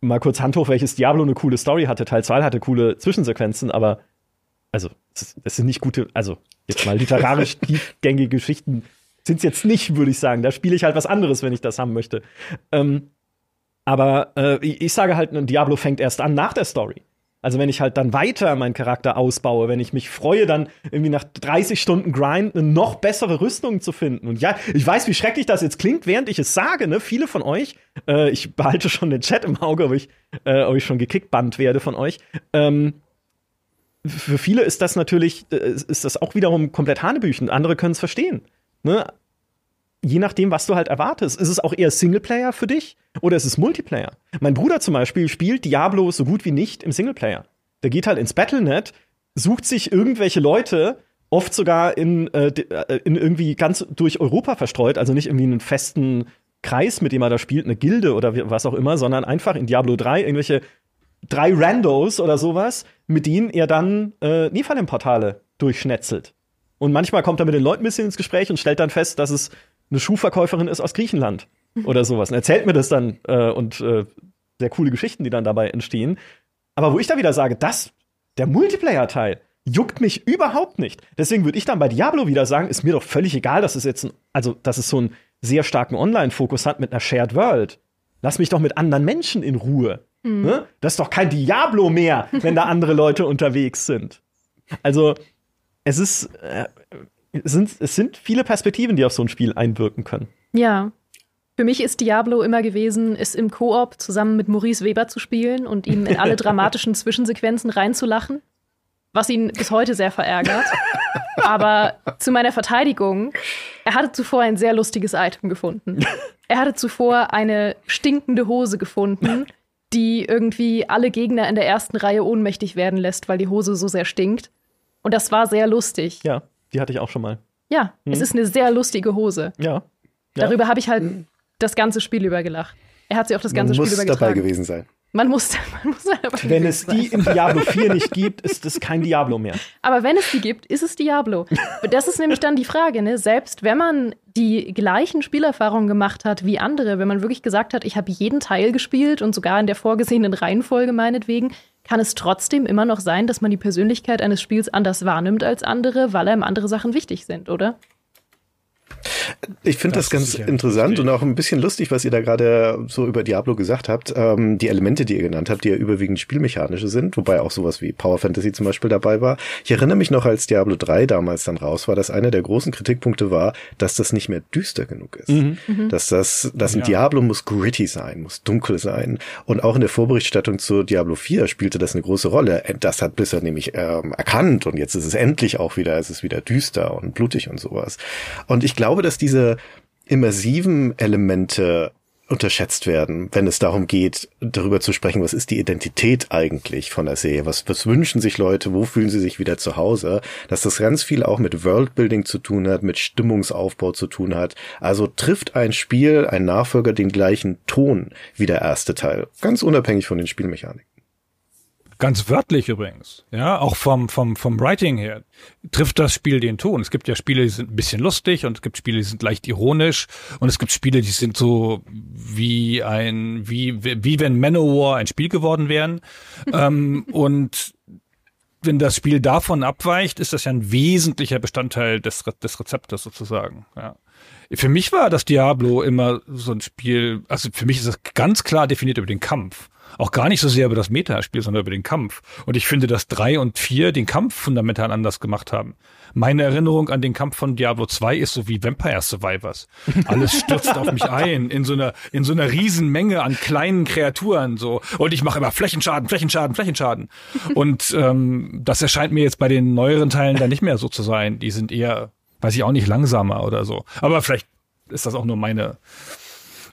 Speaker 4: mal kurz Hand hoch, welches Diablo eine coole Story hatte, Teil 2 hatte coole Zwischensequenzen, aber also, das sind nicht gute, also jetzt mal literarisch tiefgängige Geschichten sind es jetzt nicht, würde ich sagen. Da spiele ich halt was anderes, wenn ich das haben möchte. Ähm, aber äh, ich sage halt, ein Diablo fängt erst an nach der Story. Also wenn ich halt dann weiter meinen Charakter ausbaue, wenn ich mich freue, dann irgendwie nach 30 Stunden Grind eine noch bessere Rüstung zu finden. Und ja, ich weiß, wie schrecklich das jetzt klingt, während ich es sage, ne? Viele von euch, äh, ich behalte schon den Chat im Auge, ob ich, äh, ob ich schon gekickbannt werde von euch. Ähm, für viele ist das natürlich, äh, ist das auch wiederum komplett Hanebüchen. Andere können es verstehen. Ne? Je nachdem, was du halt erwartest. Ist es auch eher Singleplayer für dich oder ist es Multiplayer? Mein Bruder zum Beispiel spielt Diablo so gut wie nicht im Singleplayer. Der geht halt ins Battlenet, sucht sich irgendwelche Leute, oft sogar in, äh, äh in irgendwie ganz durch Europa verstreut, also nicht irgendwie einen festen Kreis, mit dem er da spielt, eine Gilde oder was auch immer, sondern einfach in Diablo 3 irgendwelche drei Randos oder sowas, mit denen er dann äh, Nephalem-Portale durchschnetzelt. Und manchmal kommt er mit den Leuten ein bisschen ins Gespräch und stellt dann fest, dass es eine Schuhverkäuferin ist aus Griechenland oder sowas. Und erzählt mir das dann äh, und äh, sehr coole Geschichten, die dann dabei entstehen. Aber wo ich da wieder sage, das, der Multiplayer-Teil, juckt mich überhaupt nicht. Deswegen würde ich dann bei Diablo wieder sagen, ist mir doch völlig egal, dass es jetzt, ein, also, dass es so einen sehr starken Online-Fokus hat mit einer Shared World. Lass mich doch mit anderen Menschen in Ruhe. Mhm. Ne? Das ist doch kein Diablo mehr, wenn da andere Leute unterwegs sind. Also, es ist, äh, es sind, es sind viele Perspektiven, die auf so ein Spiel einwirken können.
Speaker 1: Ja. Für mich ist Diablo immer gewesen, es im Koop zusammen mit Maurice Weber zu spielen und ihm in alle dramatischen Zwischensequenzen reinzulachen was ihn bis heute sehr verärgert. Aber zu meiner Verteidigung, er hatte zuvor ein sehr lustiges Item gefunden. Er hatte zuvor eine stinkende Hose gefunden, die irgendwie alle Gegner in der ersten Reihe ohnmächtig werden lässt, weil die Hose so sehr stinkt. Und das war sehr lustig.
Speaker 4: Ja, die hatte ich auch schon mal.
Speaker 1: Ja, hm. es ist eine sehr lustige Hose.
Speaker 4: Ja. ja.
Speaker 1: Darüber habe ich halt das ganze Spiel über gelacht. Er hat sie auch das ganze
Speaker 3: Man
Speaker 1: Spiel
Speaker 3: muss
Speaker 1: über
Speaker 3: dabei gewesen sein.
Speaker 1: Man muss, man muss
Speaker 4: dabei Wenn es die in Diablo 4 nicht gibt, ist es kein Diablo mehr.
Speaker 1: Aber wenn es die gibt, ist es Diablo. Das ist nämlich dann die Frage, ne? Selbst wenn man die gleichen Spielerfahrungen gemacht hat wie andere, wenn man wirklich gesagt hat, ich habe jeden Teil gespielt und sogar in der vorgesehenen Reihenfolge meinetwegen, kann es trotzdem immer noch sein, dass man die Persönlichkeit eines Spiels anders wahrnimmt als andere, weil einem andere Sachen wichtig sind, oder?
Speaker 3: Ich finde das, das ganz interessant und auch ein bisschen lustig, was ihr da gerade so über Diablo gesagt habt. Ähm, die Elemente, die ihr genannt habt, die ja überwiegend spielmechanische sind, wobei auch sowas wie Power Fantasy zum Beispiel dabei war. Ich erinnere mich noch, als Diablo 3 damals dann raus war, dass einer der großen Kritikpunkte war, dass das nicht mehr düster genug ist. Mhm. mhm. Dass das, dass ein ja. Diablo muss gritty sein, muss dunkel sein. Und auch in der Vorberichterstattung zu Diablo 4 spielte das eine große Rolle. Das hat Blizzard nämlich ähm, erkannt und jetzt ist es endlich auch wieder, es ist wieder düster und blutig und sowas. Und ich glaube, dass diese immersiven Elemente unterschätzt werden, wenn es darum geht, darüber zu sprechen, was ist die Identität eigentlich von der Serie? Was, was wünschen sich Leute? Wo fühlen sie sich wieder zu Hause? Dass das ganz viel auch mit Worldbuilding zu tun hat, mit Stimmungsaufbau zu tun hat. Also trifft ein Spiel, ein Nachfolger den gleichen Ton wie der erste Teil. Ganz unabhängig von den Spielmechaniken.
Speaker 2: Ganz wörtlich übrigens, ja, auch vom, vom, vom Writing her trifft das Spiel den Ton. Es gibt ja Spiele, die sind ein bisschen lustig und es gibt Spiele, die sind leicht ironisch und es gibt Spiele, die sind so wie ein, wie, wie wenn Manowar ein Spiel geworden wären. ähm, und wenn das Spiel davon abweicht, ist das ja ein wesentlicher Bestandteil des, des Rezeptes sozusagen, ja. Für mich war das Diablo immer so ein Spiel, also für mich ist das ganz klar definiert über den Kampf auch gar nicht so sehr über das Metaspiel, sondern über den Kampf. Und ich finde, dass drei und vier den Kampf fundamental anders gemacht haben. Meine Erinnerung an den Kampf von Diablo 2 ist so wie Vampire Survivors. Alles stürzt auf mich ein, in so einer, in so einer riesen Menge an kleinen Kreaturen, so. Und ich mache immer Flächenschaden, Flächenschaden, Flächenschaden. Und, ähm, das erscheint mir jetzt bei den neueren Teilen da nicht mehr so zu sein. Die sind eher, weiß ich auch nicht, langsamer oder so. Aber vielleicht ist das auch nur meine,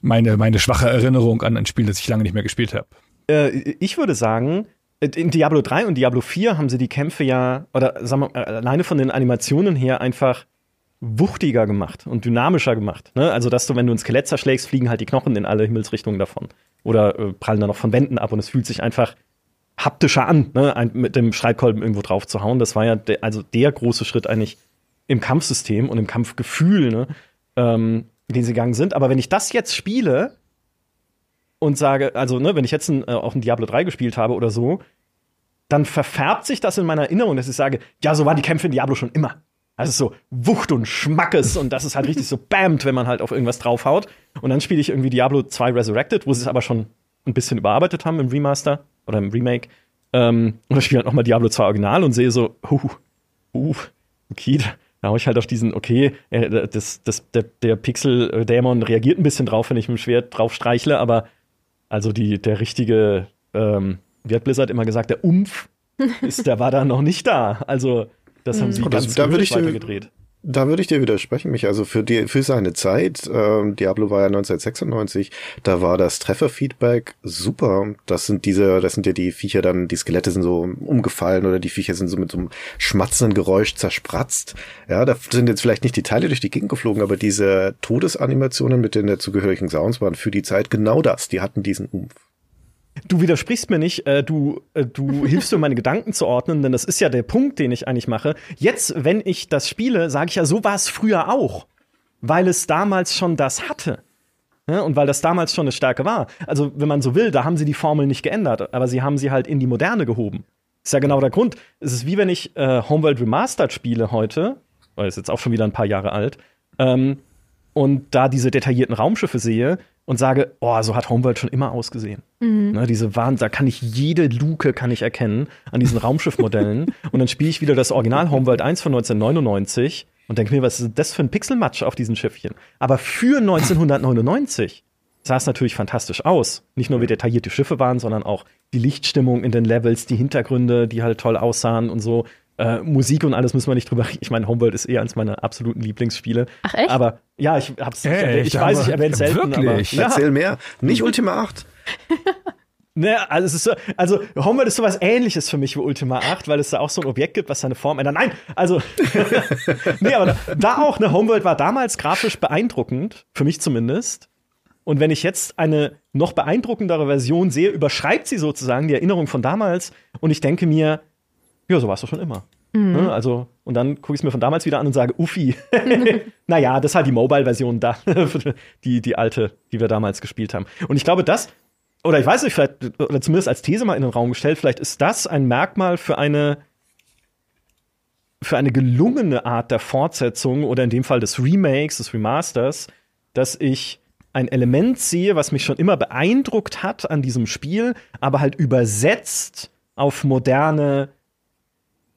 Speaker 2: meine, meine schwache Erinnerung an ein Spiel, das ich lange nicht mehr gespielt habe.
Speaker 4: Äh, ich würde sagen, in Diablo 3 und Diablo 4 haben sie die Kämpfe ja, oder sagen wir, alleine von den Animationen her einfach wuchtiger gemacht und dynamischer gemacht. Ne? Also, dass du, wenn du ein Skelett zerschlägst, fliegen halt die Knochen in alle Himmelsrichtungen davon. Oder äh, prallen dann noch von Wänden ab und es fühlt sich einfach haptischer an, ne? Ein, mit dem Streitkolben irgendwo drauf zu hauen. Das war ja de also der große Schritt eigentlich im Kampfsystem und im Kampfgefühl, ne? ähm, den sie gegangen sind. Aber wenn ich das jetzt spiele, und sage, also, ne, wenn ich jetzt ein, äh, auch ein Diablo 3 gespielt habe oder so, dann verfärbt sich das in meiner Erinnerung, dass ich sage, ja, so waren die Kämpfe in Diablo schon immer. Also so Wucht und Schmackes und das ist halt richtig so bammt, wenn man halt auf irgendwas draufhaut. Und dann spiele ich irgendwie Diablo 2 Resurrected, wo sie es aber schon ein bisschen überarbeitet haben im Remaster oder im Remake. Ähm, und ich spiele halt nochmal Diablo 2 Original und sehe so, uh, uh, okay, da hau ich halt auf diesen, okay, äh, das, das, der, der Pixel-Dämon reagiert ein bisschen drauf, wenn ich mit dem Schwert drauf streichle, aber also die, der richtige, ähm, wie hat Blizzard immer gesagt, der Umf, ist, der war da noch nicht da. Also das haben sie ganz
Speaker 3: das, da würde ich weitergedreht. Da würde ich dir widersprechen, mich. Also für die, für seine Zeit, ähm, Diablo war ja 1996, da war das Trefferfeedback super. Das sind diese, das sind ja die Viecher dann, die Skelette sind so umgefallen oder die Viecher sind so mit so einem schmatzenden Geräusch zerspratzt. Ja, da sind jetzt vielleicht nicht die Teile durch die Gegend geflogen, aber diese Todesanimationen mit den dazugehörigen Sounds waren für die Zeit genau das. Die hatten diesen Umf.
Speaker 4: Du widersprichst mir nicht, äh, du, äh, du hilfst mir, meine Gedanken zu ordnen, denn das ist ja der Punkt, den ich eigentlich mache. Jetzt, wenn ich das spiele, sage ich ja, so war es früher auch, weil es damals schon das hatte. Ja, und weil das damals schon eine Stärke war. Also, wenn man so will, da haben sie die Formel nicht geändert, aber sie haben sie halt in die Moderne gehoben. Ist ja genau der Grund. Es ist wie wenn ich äh, Homeworld Remastered spiele heute, weil es jetzt auch schon wieder ein paar Jahre alt, ähm, und da diese detaillierten Raumschiffe sehe und sage, oh, so hat Homeworld schon immer ausgesehen. Mhm. Ne, diese Wahn, da kann ich jede Luke kann ich erkennen an diesen Raumschiffmodellen. und dann spiele ich wieder das Original Homeworld 1 von 1999 und denke mir, was ist das für ein Pixelmatsch auf diesen Schiffchen? Aber für 1999 sah es natürlich fantastisch aus. Nicht nur wie detailliert die Schiffe waren, sondern auch die Lichtstimmung in den Levels, die Hintergründe, die halt toll aussahen und so. Äh, Musik und alles müssen wir nicht drüber reden. Ich meine, Homeworld ist eh eins meiner absoluten Lieblingsspiele.
Speaker 1: Ach echt?
Speaker 4: Aber ja, ich hab's
Speaker 2: hey,
Speaker 4: ich, ich weiß, ich erwähne selten,
Speaker 2: wirklich?
Speaker 4: aber ja.
Speaker 3: Erzähl mehr. Nicht Ultima 8.
Speaker 4: Ne, also, es ist so, also Homeworld ist sowas ähnliches für mich wie Ultima 8, weil es da auch so ein Objekt gibt, was seine Form ändert. Nein, also nee, aber da, da auch, ne, Homeworld war damals grafisch beeindruckend, für mich zumindest. Und wenn ich jetzt eine noch beeindruckendere Version sehe, überschreibt sie sozusagen die Erinnerung von damals und ich denke mir, ja, so war es doch schon immer. Mhm. Ne, also, und dann gucke ich es mir von damals wieder an und sage, Uffi. naja, das ist halt die Mobile-Version da, die, die alte, die wir damals gespielt haben. Und ich glaube, das oder ich weiß nicht, vielleicht, oder zumindest als These mal in den Raum gestellt, vielleicht ist das ein Merkmal für eine, für eine gelungene Art der Fortsetzung oder in dem Fall des Remakes, des Remasters, dass ich ein Element sehe, was mich schon immer beeindruckt hat an diesem Spiel, aber halt übersetzt auf moderne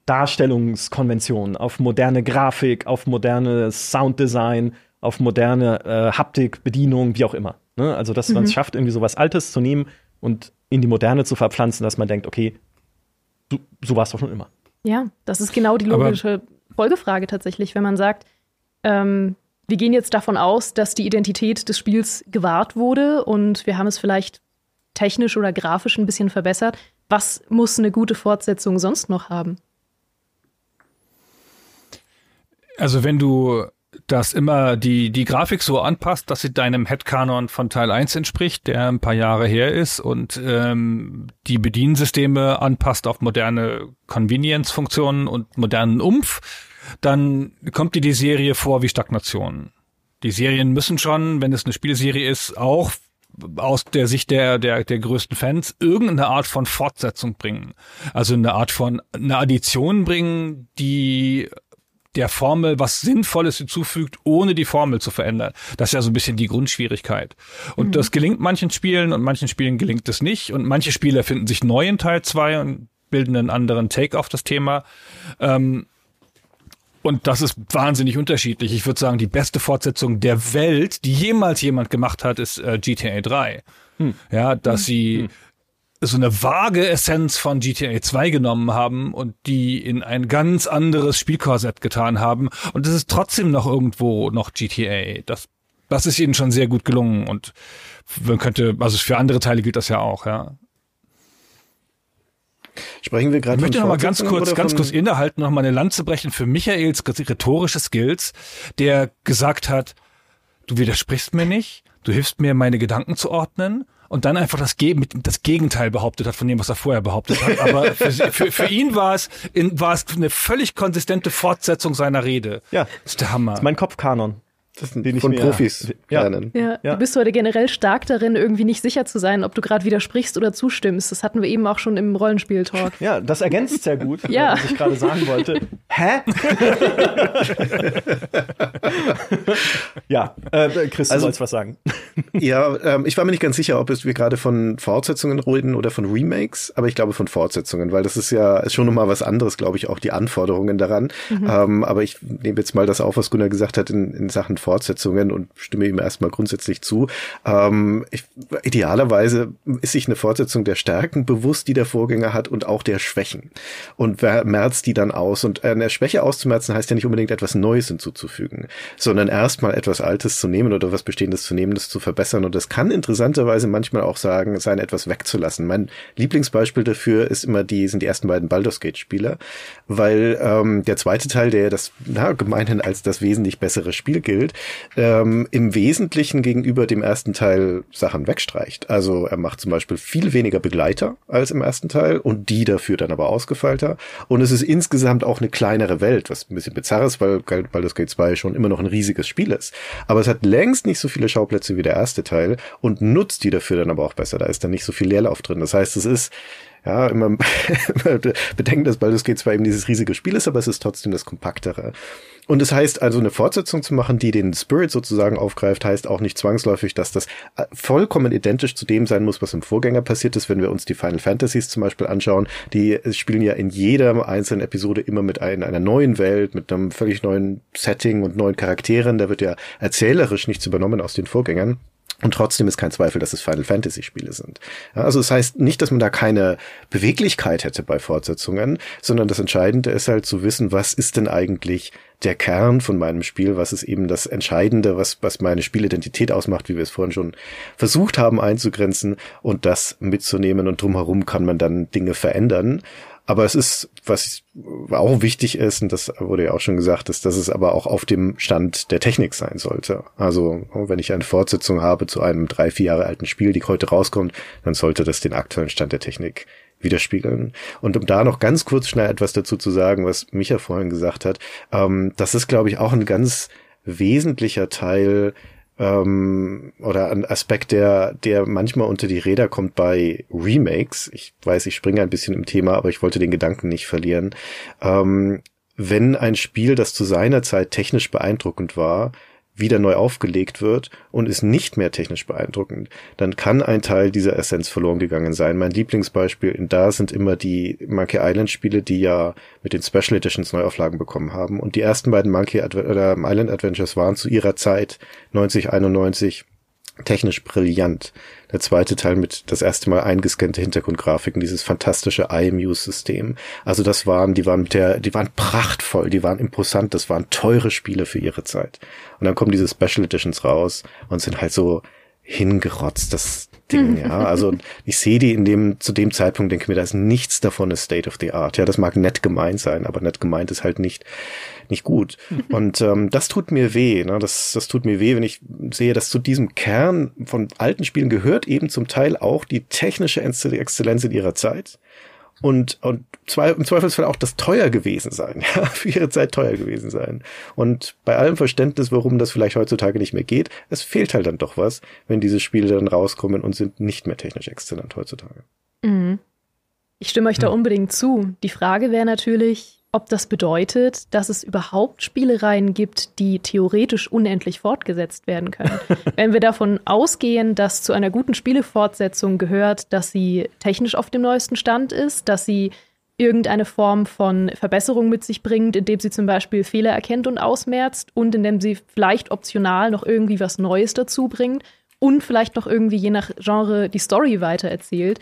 Speaker 4: Darstellungskonventionen, auf moderne Grafik, auf moderne Sounddesign, auf moderne äh, Haptik, Bedienung, wie auch immer. Ne? Also, dass mhm. man es schafft, irgendwie so was Altes zu nehmen und in die Moderne zu verpflanzen, dass man denkt, okay, so, so war es doch schon immer.
Speaker 1: Ja, das ist genau die logische Aber Folgefrage tatsächlich, wenn man sagt, ähm, wir gehen jetzt davon aus, dass die Identität des Spiels gewahrt wurde und wir haben es vielleicht technisch oder grafisch ein bisschen verbessert. Was muss eine gute Fortsetzung sonst noch haben?
Speaker 2: Also wenn du dass immer die, die Grafik so anpasst, dass sie deinem Headcanon von Teil 1 entspricht, der ein paar Jahre her ist und ähm, die Bediensysteme anpasst auf moderne Convenience-Funktionen und modernen Umf, dann kommt dir die Serie vor wie Stagnation. Die Serien müssen schon, wenn es eine Spielserie ist, auch aus der Sicht der, der, der größten Fans irgendeine Art von Fortsetzung bringen. Also eine Art von, eine Addition bringen, die der Formel was Sinnvolles hinzufügt, ohne die Formel zu verändern. Das ist ja so ein bisschen die Grundschwierigkeit. Und mhm. das gelingt manchen Spielen und manchen Spielen gelingt es nicht. Und manche Spiele finden sich neu in Teil 2 und bilden einen anderen Take auf das Thema. Ähm, und das ist wahnsinnig unterschiedlich. Ich würde sagen, die beste Fortsetzung der Welt, die jemals jemand gemacht hat, ist äh, GTA 3. Hm. Ja, dass hm. sie hm so eine vage Essenz von GTA 2 genommen haben und die in ein ganz anderes Spielkorsett getan haben. Und es ist trotzdem noch irgendwo noch GTA. Das, das ist ihnen schon sehr gut gelungen und man könnte, also für andere Teile gilt das ja auch, ja.
Speaker 3: Sprechen wir gerade
Speaker 2: Ich möchte noch mal ganz kurz, ganz kurz innehalten, noch mal eine Lanze brechen für Michaels rhetorische Skills, der gesagt hat, du widersprichst mir nicht, du hilfst mir, meine Gedanken zu ordnen und dann einfach das, Ge das Gegenteil behauptet hat von dem, was er vorher behauptet hat. Aber für, für, für ihn war es, in, war es eine völlig konsistente Fortsetzung seiner Rede.
Speaker 4: Ja. Das ist der Hammer. Das ist mein Kopfkanon.
Speaker 3: Das sind den von ich Profis
Speaker 1: ja. lernen. Ja, ja. Du bist heute generell stark darin, irgendwie nicht sicher zu sein, ob du gerade widersprichst oder zustimmst. Das hatten wir eben auch schon im Rollenspiel-Talk.
Speaker 4: Ja, das ergänzt sehr gut,
Speaker 1: ja.
Speaker 4: was ich gerade sagen wollte. Hä? ja, äh, Chris, also, du sollst was sagen.
Speaker 3: ja, ähm, ich war mir nicht ganz sicher, ob es wir gerade von Fortsetzungen reden oder von Remakes, aber ich glaube von Fortsetzungen, weil das ist ja ist schon nochmal was anderes, glaube ich, auch die Anforderungen daran. Mhm. Ähm, aber ich nehme jetzt mal das auf, was Gunnar gesagt hat in, in Sachen Fortsetzungen und stimme ihm erstmal grundsätzlich zu. Ähm, ich, idealerweise ist sich eine Fortsetzung der Stärken bewusst, die der Vorgänger hat und auch der Schwächen. Und wer merzt die dann aus? Und eine Schwäche auszumerzen heißt ja nicht unbedingt etwas Neues hinzuzufügen, sondern erstmal etwas Altes zu nehmen oder was Bestehendes zu nehmen, das zu verbessern. Und das kann interessanterweise manchmal auch sagen, sein etwas wegzulassen. Mein Lieblingsbeispiel dafür ist immer die, sind die ersten beiden Baldur's Gate Spieler, weil ähm, der zweite Teil, der das na, gemeinhin als das wesentlich bessere Spiel gilt, ähm, im Wesentlichen gegenüber dem ersten Teil Sachen wegstreicht. Also er macht zum Beispiel viel weniger Begleiter als im ersten Teil und die dafür dann aber ausgefeilter. Und es ist insgesamt auch eine kleinere Welt, was ein bisschen bizarr ist, weil Baldur's Gate 2 schon immer noch ein riesiges Spiel ist. Aber es hat längst nicht so viele Schauplätze wie der erste Teil und nutzt die dafür dann aber auch besser. Da ist dann nicht so viel Leerlauf drin. Das heißt, es ist ja, immer, bedenken, dass Baldur's Gate 2 eben dieses riesige Spiel ist, aber es ist trotzdem das kompaktere. Und das heißt also, eine Fortsetzung zu machen, die den Spirit sozusagen aufgreift, heißt auch nicht zwangsläufig, dass das äh, vollkommen identisch zu dem sein muss, was im Vorgänger passiert ist. Wenn wir uns die Final Fantasies zum Beispiel anschauen, die spielen ja in jeder einzelnen Episode immer mit ein, einer neuen Welt, mit einem völlig neuen Setting und neuen Charakteren. Da wird ja erzählerisch nichts übernommen aus den Vorgängern. Und trotzdem ist kein Zweifel, dass es Final Fantasy Spiele sind. Also das heißt nicht, dass man da keine Beweglichkeit hätte bei Fortsetzungen, sondern das Entscheidende ist halt zu wissen, was ist denn eigentlich der Kern von meinem Spiel, was ist eben das Entscheidende, was, was meine Spielidentität ausmacht, wie wir es vorhin schon versucht haben einzugrenzen und das mitzunehmen und drumherum kann man dann Dinge verändern. Aber es ist, was auch wichtig ist, und das wurde ja auch schon gesagt, ist, dass es aber auch auf dem Stand der Technik sein sollte. Also, wenn ich eine Fortsetzung habe zu einem drei, vier Jahre alten Spiel, die heute rauskommt, dann sollte das den aktuellen Stand der Technik widerspiegeln. Und um da noch ganz kurz schnell etwas dazu zu sagen, was Micha vorhin gesagt hat, ähm, das ist, glaube ich, auch ein ganz wesentlicher Teil ähm, oder ein Aspekt, der, der manchmal unter die Räder kommt bei Remakes. Ich weiß, ich springe ein bisschen im Thema, aber ich wollte den Gedanken nicht verlieren. Ähm, wenn ein Spiel, das zu seiner Zeit technisch beeindruckend war, wieder neu aufgelegt wird und ist nicht mehr technisch beeindruckend, dann kann ein Teil dieser Essenz verloren gegangen sein. Mein Lieblingsbeispiel in da sind immer die Monkey Island Spiele, die ja mit den Special Editions Neuauflagen bekommen haben. Und die ersten beiden Monkey Adve Island Adventures waren zu ihrer Zeit 1991 technisch brillant. Der zweite Teil mit das erste Mal eingescannte Hintergrundgrafiken, dieses fantastische IMU-System. Also das waren, die waren mit der, die waren prachtvoll, die waren imposant, das waren teure Spiele für ihre Zeit. Und dann kommen diese Special Editions raus und sind halt so hingerotzt, das Ding, ja. Also ich sehe die in dem, zu dem Zeitpunkt denke mir, da ist nichts davon ist State of the Art. Ja, das mag nett gemeint sein, aber nett gemeint ist halt nicht, nicht gut. Und ähm, das tut mir weh. Ne? Das, das tut mir weh, wenn ich sehe, dass zu diesem Kern von alten Spielen gehört eben zum Teil auch die technische Exzellenz in ihrer Zeit und, und zwei, im Zweifelsfall auch das teuer gewesen sein, ja, für ihre Zeit teuer gewesen sein. Und bei allem Verständnis, warum das vielleicht heutzutage nicht mehr geht, es fehlt halt dann doch was, wenn diese Spiele dann rauskommen und sind nicht mehr technisch exzellent heutzutage.
Speaker 1: Mhm. Ich stimme euch da unbedingt zu. Die Frage wäre natürlich, ob das bedeutet, dass es überhaupt Spielereien gibt, die theoretisch unendlich fortgesetzt werden können. Wenn wir davon ausgehen, dass zu einer guten Spielefortsetzung gehört, dass sie technisch auf dem neuesten Stand ist, dass sie irgendeine Form von Verbesserung mit sich bringt, indem sie zum Beispiel Fehler erkennt und ausmerzt und indem sie vielleicht optional noch irgendwie was Neues dazu bringt und vielleicht noch irgendwie je nach Genre die Story weitererzählt,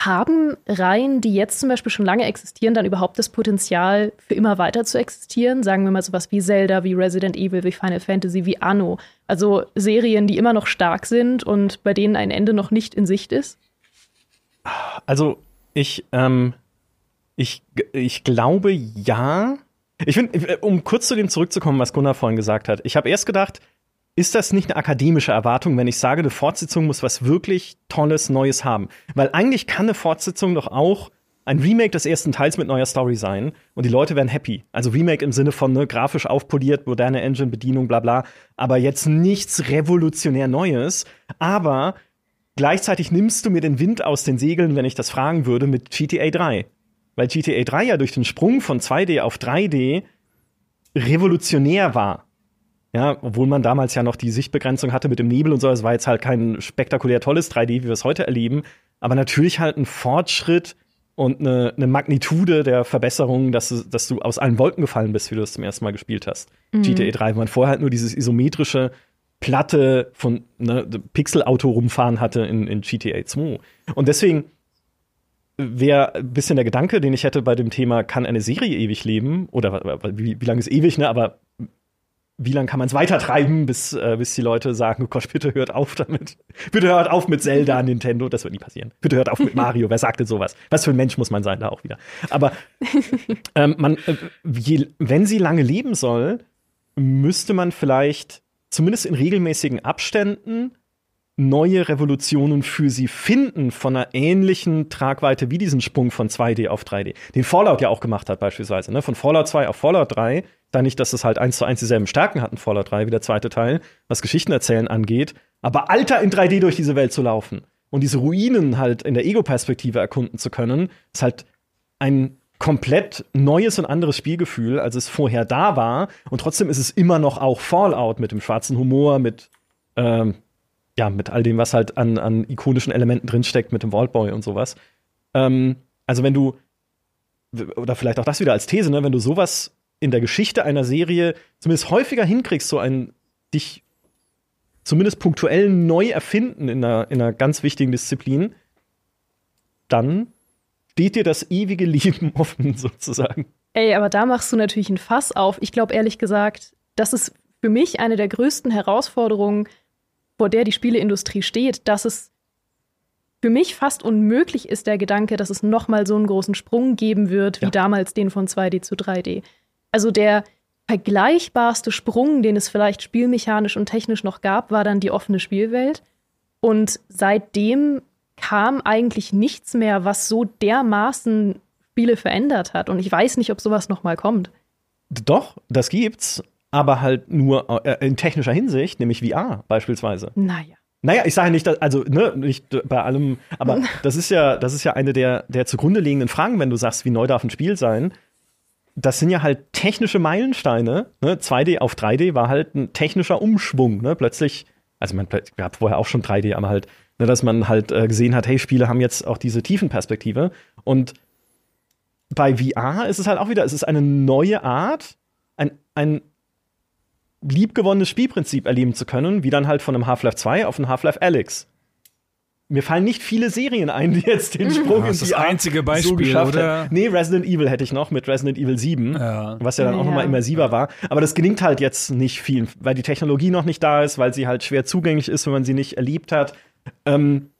Speaker 1: haben Reihen, die jetzt zum Beispiel schon lange existieren, dann überhaupt das Potenzial, für immer weiter zu existieren? Sagen wir mal sowas wie Zelda, wie Resident Evil, wie Final Fantasy, wie Anno. Also Serien, die immer noch stark sind und bei denen ein Ende noch nicht in Sicht ist?
Speaker 4: Also, ich, ähm, ich, ich glaube ja. Ich finde, um kurz zu dem zurückzukommen, was Gunnar vorhin gesagt hat. Ich habe erst gedacht, ist das nicht eine akademische Erwartung, wenn ich sage, eine Fortsetzung muss was wirklich Tolles, Neues haben? Weil eigentlich kann eine Fortsetzung doch auch ein Remake des ersten Teils mit neuer Story sein und die Leute werden happy. Also Remake im Sinne von ne, grafisch aufpoliert, moderne Engine-Bedienung, bla bla. Aber jetzt nichts revolutionär Neues. Aber gleichzeitig nimmst du mir den Wind aus den Segeln, wenn ich das fragen würde, mit GTA 3. Weil GTA 3 ja durch den Sprung von 2D auf 3D revolutionär war. Ja, obwohl man damals ja noch die Sichtbegrenzung hatte mit dem Nebel und so, es war jetzt halt kein spektakulär tolles 3D, wie wir es heute erleben, aber natürlich halt ein Fortschritt und eine, eine Magnitude der Verbesserung, dass du, dass du aus allen Wolken gefallen bist, wie du das zum ersten Mal gespielt hast. Mhm. GTA 3, wo man vorher halt nur dieses isometrische Platte von ne, Pixel-Auto rumfahren hatte in, in GTA 2. Und deswegen wäre ein bisschen der Gedanke, den ich hätte bei dem Thema, kann eine Serie ewig leben? Oder wie, wie lange ist ewig, ne? Aber wie lange kann man es weitertreiben, bis, äh, bis die Leute sagen, oh Gott, bitte hört auf damit. Bitte hört auf mit Zelda Nintendo. Das wird nie passieren. Bitte hört auf mit Mario. Wer sagt denn sowas? Was für ein Mensch muss man sein da auch wieder? Aber ähm, man, äh, je, wenn sie lange leben soll, müsste man vielleicht zumindest in regelmäßigen Abständen neue Revolutionen für sie finden von einer ähnlichen Tragweite wie diesen Sprung von 2D auf 3D. Den Fallout ja auch gemacht hat beispielsweise, ne? von Fallout 2 auf Fallout 3. Da nicht, dass es halt eins zu eins dieselben Stärken hatten, Fallout 3 wie der zweite Teil, was Geschichten erzählen angeht. Aber Alter in 3D durch diese Welt zu laufen und diese Ruinen halt in der Ego-Perspektive erkunden zu können, ist halt ein komplett neues und anderes Spielgefühl, als es vorher da war. Und trotzdem ist es immer noch auch Fallout mit dem schwarzen Humor, mit ähm, ja, mit all dem, was halt an, an ikonischen Elementen drinsteckt, mit dem Vaultboy und sowas. Ähm, also wenn du, oder vielleicht auch das wieder als These, ne, wenn du sowas in der Geschichte einer Serie zumindest häufiger hinkriegst, so ein dich zumindest punktuell neu erfinden in einer, in einer ganz wichtigen Disziplin, dann steht dir das ewige Leben offen, sozusagen.
Speaker 1: Ey, aber da machst du natürlich ein Fass auf. Ich glaube ehrlich gesagt, das ist für mich eine der größten Herausforderungen, vor der die Spieleindustrie steht, dass es für mich fast unmöglich ist der Gedanke, dass es nochmal so einen großen Sprung geben wird, wie ja. damals den von 2D zu 3D. Also der vergleichbarste Sprung, den es vielleicht spielmechanisch und technisch noch gab, war dann die offene Spielwelt. Und seitdem kam eigentlich nichts mehr, was so dermaßen Spiele verändert hat. Und ich weiß nicht, ob sowas nochmal kommt.
Speaker 4: Doch, das gibt's aber halt nur äh, in technischer Hinsicht, nämlich VR beispielsweise.
Speaker 1: Naja.
Speaker 4: Naja, ich sage nicht, dass, also ne, nicht bei allem, aber das ist ja, das ist ja eine der, der zugrunde liegenden Fragen, wenn du sagst, wie neu darf ein Spiel sein. Das sind ja halt technische Meilensteine. Ne? 2D auf 3D war halt ein technischer Umschwung. Ne? Plötzlich, also man gab vorher auch schon 3D, aber halt, ne, dass man halt äh, gesehen hat, hey, Spiele haben jetzt auch diese Tiefenperspektive. Und bei VR ist es halt auch wieder, es ist eine neue Art, ein, ein liebgewonnenes Spielprinzip erleben zu können, wie dann halt von einem Half-Life 2 auf ein Half-Life Alyx. Mir fallen nicht viele Serien ein, die jetzt den Sprung
Speaker 2: das ist das einzige Beispiel, so
Speaker 4: geschafft oder? Hätten. Nee, Resident Evil hätte ich noch mit Resident Evil 7, ja. was ja dann auch ja. nochmal immersiver ja. war. Aber das gelingt halt jetzt nicht vielen, weil die Technologie noch nicht da ist, weil sie halt schwer zugänglich ist, wenn man sie nicht erlebt hat. Ähm,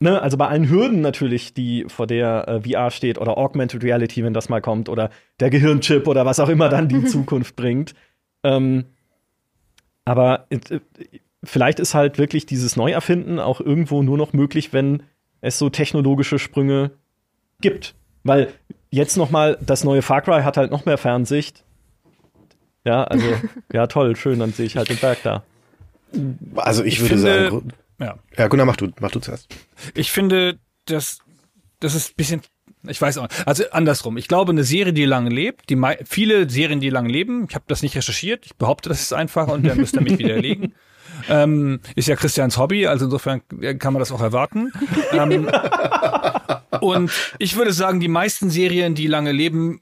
Speaker 4: ne, also bei allen Hürden natürlich, die vor der äh, VR steht oder Augmented Reality, wenn das mal kommt, oder der Gehirnchip oder was auch immer dann die Zukunft bringt. Ähm, aber äh, vielleicht ist halt wirklich dieses Neuerfinden auch irgendwo nur noch möglich, wenn es so technologische Sprünge gibt. Weil jetzt noch mal das neue Far Cry hat halt noch mehr Fernsicht. Ja, also ja toll, schön, dann sehe ich halt den Berg da.
Speaker 3: Also ich, ich würde finde, sagen, ja. ja, Gunnar, mach du, mach du zuerst.
Speaker 2: Ich finde, dass das ist ein bisschen ich weiß auch. Also andersrum. Ich glaube, eine Serie, die lange lebt, die viele Serien, die lange leben, ich habe das nicht recherchiert, ich behaupte, das ist einfach und dann müsst ihr mich widerlegen. Ähm, ist ja Christians Hobby, also insofern kann man das auch erwarten. ähm, und ich würde sagen, die meisten Serien, die lange leben,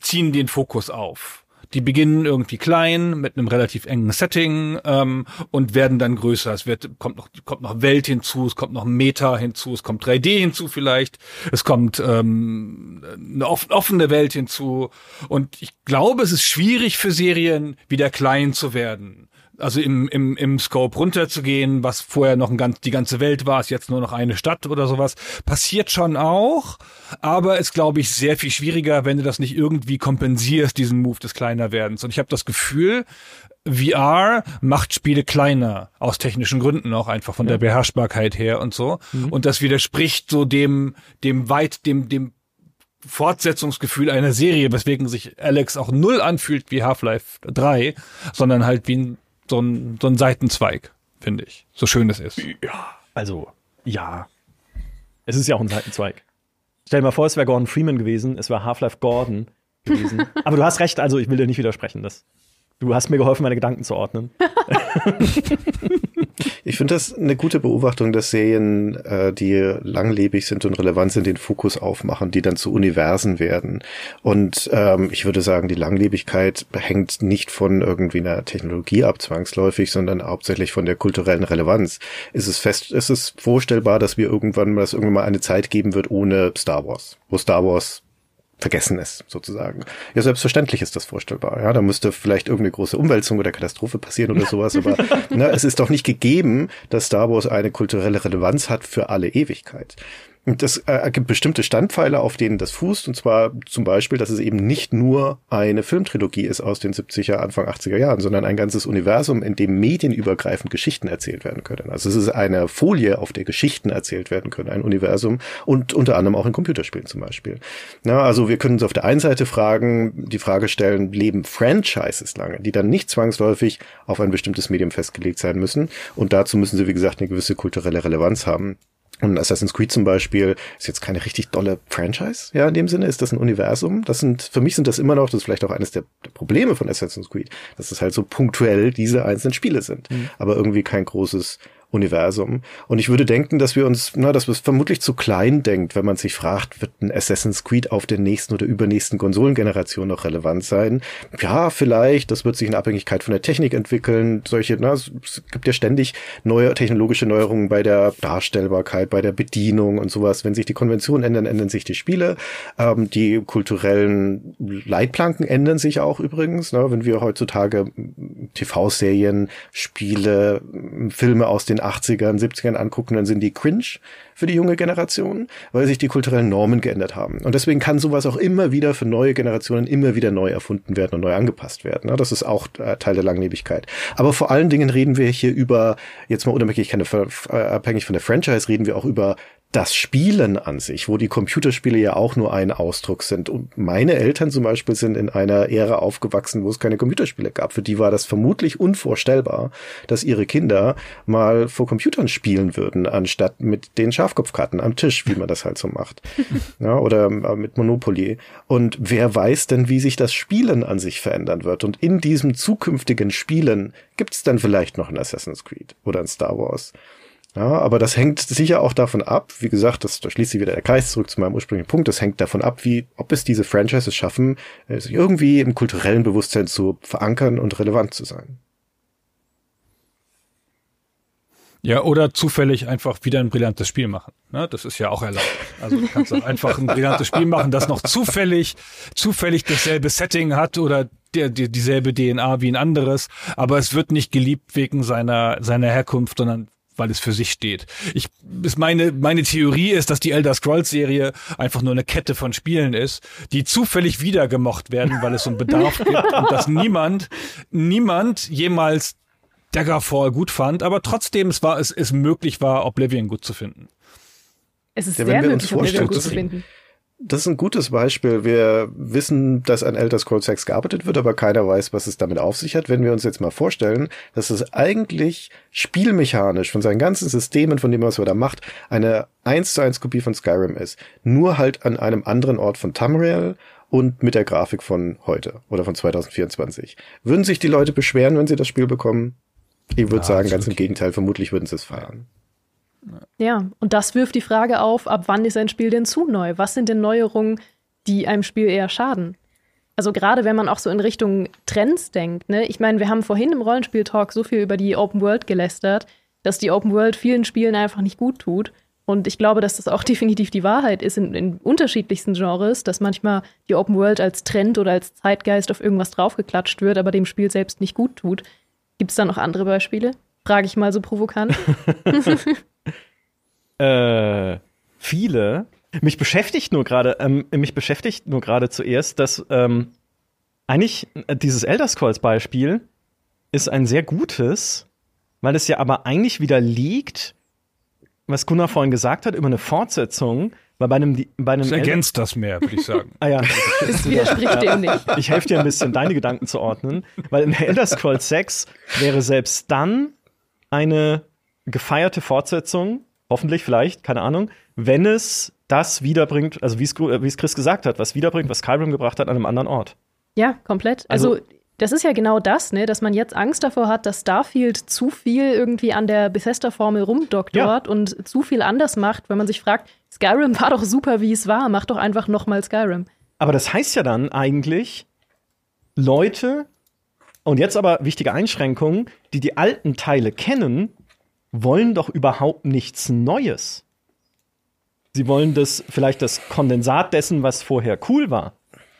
Speaker 2: ziehen den Fokus auf. Die beginnen irgendwie klein mit einem relativ engen Setting ähm, und werden dann größer. Es wird kommt noch kommt noch Welt hinzu, es kommt noch Meta hinzu, es kommt 3D hinzu vielleicht, es kommt ähm, eine offene Welt hinzu und ich glaube, es ist schwierig für Serien wieder klein zu werden also im, im, im Scope runterzugehen, was vorher noch ein ganz, die ganze Welt war, ist jetzt nur noch eine Stadt oder sowas. Passiert schon auch, aber ist, glaube ich, sehr viel schwieriger, wenn du das nicht irgendwie kompensierst, diesen Move des Kleinerwerdens. Und ich habe das Gefühl, VR macht Spiele kleiner, aus technischen Gründen auch einfach von ja. der Beherrschbarkeit her und so. Mhm. Und das widerspricht so dem, dem weit, dem, dem Fortsetzungsgefühl einer Serie, weswegen sich Alex auch null anfühlt wie Half-Life 3, sondern halt wie ein so ein, so ein Seitenzweig, finde ich. So schön es ist.
Speaker 4: Ja, also, ja. Es ist ja auch ein Seitenzweig. Stell dir mal vor, es wäre Gordon Freeman gewesen, es wäre Half-Life Gordon gewesen. Aber du hast recht, also ich will dir nicht widersprechen. Das, du hast mir geholfen, meine Gedanken zu ordnen.
Speaker 3: Ich finde das eine gute Beobachtung, dass Serien, äh, die langlebig sind und relevant sind, den Fokus aufmachen, die dann zu Universen werden. Und ähm, ich würde sagen, die Langlebigkeit hängt nicht von irgendwie einer Technologie ab zwangsläufig, sondern hauptsächlich von der kulturellen Relevanz. Ist es fest, ist es vorstellbar, dass wir irgendwann, dass irgendwann mal eine Zeit geben wird ohne Star Wars, wo Star Wars vergessen ist, sozusagen. Ja, selbstverständlich ist das vorstellbar. Ja, da müsste vielleicht irgendeine große Umwälzung oder Katastrophe passieren oder sowas, aber ne, es ist doch nicht gegeben, dass Star Wars eine kulturelle Relevanz hat für alle Ewigkeit. Das äh, gibt bestimmte Standpfeiler, auf denen das fußt. Und zwar zum Beispiel, dass es eben nicht nur eine Filmtrilogie ist aus den 70er, Anfang 80er Jahren, sondern ein ganzes Universum, in dem medienübergreifend Geschichten erzählt werden können. Also es ist eine Folie, auf der Geschichten erzählt werden können, ein Universum und unter anderem auch in Computerspielen zum Beispiel. Na, also wir können uns auf der einen Seite fragen, die Frage stellen, leben Franchises lange, die dann nicht zwangsläufig auf ein bestimmtes Medium festgelegt sein müssen. Und dazu müssen sie, wie gesagt, eine gewisse kulturelle Relevanz haben. Und Assassin's Creed zum Beispiel ist jetzt keine richtig dolle Franchise, ja, in dem Sinne ist das ein Universum. Das sind, für mich sind das immer noch, das ist vielleicht auch eines der, der Probleme von Assassin's Creed, dass es halt so punktuell diese einzelnen Spiele sind, mhm. aber irgendwie kein großes Universum. Und ich würde denken, dass wir uns, na, dass wir es vermutlich zu klein denkt, wenn man sich fragt, wird ein Assassin's Creed auf der nächsten oder übernächsten Konsolengeneration noch relevant sein? Ja, vielleicht, das wird sich in Abhängigkeit von der Technik entwickeln. Solche, na, es gibt ja ständig neue technologische Neuerungen bei der Darstellbarkeit, bei der Bedienung und sowas. Wenn sich die Konventionen ändern, ändern sich die Spiele. Ähm, die kulturellen Leitplanken ändern sich auch übrigens. Ne? Wenn wir heutzutage TV-Serien, Spiele, Filme aus den den 80ern, 70ern angucken, dann sind die cringe für die junge Generation, weil sich die kulturellen Normen geändert haben. Und deswegen kann sowas auch immer wieder für neue Generationen immer wieder neu erfunden werden und neu angepasst werden. Das ist auch äh, Teil der Langlebigkeit. Aber vor allen Dingen reden wir hier über, jetzt mal unabhängig, keine, äh, abhängig von der Franchise, reden wir auch über das Spielen an sich, wo die Computerspiele ja auch nur ein Ausdruck sind. Und meine Eltern zum Beispiel sind in einer Ära aufgewachsen, wo es keine Computerspiele gab. Für die war das vermutlich unvorstellbar, dass ihre Kinder mal vor Computern spielen würden, anstatt mit den Schafkopfkarten am Tisch, wie man das halt so macht. ja, oder äh, mit Monopoly. Und wer weiß denn, wie sich das Spielen an sich verändern wird? Und in diesem zukünftigen Spielen gibt es dann vielleicht noch ein Assassin's Creed oder ein Star Wars. Ja, aber das hängt sicher auch davon ab, wie gesagt, das, da schließt sich wieder der Kreis zurück zu meinem ursprünglichen Punkt, das hängt davon ab, wie, ob es diese Franchises schaffen, äh, sich irgendwie im kulturellen Bewusstsein zu verankern und relevant zu sein.
Speaker 2: Ja, oder zufällig einfach wieder ein brillantes Spiel machen. Ne? Das ist ja auch erlaubt. Also du kannst auch einfach ein brillantes Spiel machen, das noch zufällig, zufällig dasselbe Setting hat oder der, der, dieselbe DNA wie ein anderes, aber es wird nicht geliebt wegen seiner, seiner Herkunft, sondern weil es für sich steht. Ich ist meine meine Theorie ist, dass die Elder Scrolls Serie einfach nur eine Kette von Spielen ist, die zufällig wieder gemocht werden, weil es so einen Bedarf gibt und dass niemand niemand jemals Daggerfall gut fand, aber trotzdem es war es es möglich war Oblivion gut zu finden.
Speaker 1: Es ist ja, sehr möglich Oblivion gut zu finden.
Speaker 3: Das ist ein gutes Beispiel. Wir wissen, dass an Elder Scrolls 6 gearbeitet wird, aber keiner weiß, was es damit auf sich hat. Wenn wir uns jetzt mal vorstellen, dass es eigentlich spielmechanisch von seinen ganzen Systemen, von dem, was man da macht, eine 1 zu 1 Kopie von Skyrim ist. Nur halt an einem anderen Ort von Tamriel und mit der Grafik von heute oder von 2024. Würden sich die Leute beschweren, wenn sie das Spiel bekommen? Ich würde ja, sagen, ganz okay. im Gegenteil, vermutlich würden sie es feiern.
Speaker 1: Ja, und das wirft die Frage auf, ab wann ist ein Spiel denn zu neu? Was sind denn Neuerungen, die einem Spiel eher schaden? Also gerade wenn man auch so in Richtung Trends denkt, ne? Ich meine, wir haben vorhin im Rollenspiel-Talk so viel über die Open World gelästert, dass die Open World vielen Spielen einfach nicht gut tut. Und ich glaube, dass das auch definitiv die Wahrheit ist in, in unterschiedlichsten Genres, dass manchmal die Open World als Trend oder als Zeitgeist auf irgendwas draufgeklatscht wird, aber dem Spiel selbst nicht gut tut. Gibt es da noch andere Beispiele? Frage ich mal so provokant.
Speaker 4: Äh, viele. Mich beschäftigt nur gerade, ähm, mich beschäftigt nur gerade zuerst, dass ähm, eigentlich äh, dieses Elder Scrolls Beispiel ist ein sehr gutes, weil es ja aber eigentlich widerlegt, was Gunnar vorhin gesagt hat über eine Fortsetzung, weil bei einem, bei einem
Speaker 2: das ergänzt das mehr, würde ich sagen.
Speaker 4: ah ja.
Speaker 1: Das widerspricht dem nicht.
Speaker 4: Ich helfe dir ein bisschen, deine Gedanken zu ordnen, weil in Elder Scrolls 6 wäre selbst dann eine gefeierte Fortsetzung hoffentlich, vielleicht, keine Ahnung, wenn es das wiederbringt, also wie es, wie es Chris gesagt hat, was wiederbringt, was Skyrim gebracht hat an einem anderen Ort.
Speaker 1: Ja, komplett. Also, also das ist ja genau das, ne, dass man jetzt Angst davor hat, dass Starfield zu viel irgendwie an der Bethesda-Formel rumdoktort ja. und zu viel anders macht, wenn man sich fragt, Skyrim war doch super, wie es war, mach doch einfach nochmal Skyrim.
Speaker 4: Aber das heißt ja dann eigentlich, Leute, und jetzt aber wichtige Einschränkungen, die die alten Teile kennen, wollen doch überhaupt nichts Neues. Sie wollen das, vielleicht das Kondensat dessen, was vorher cool war.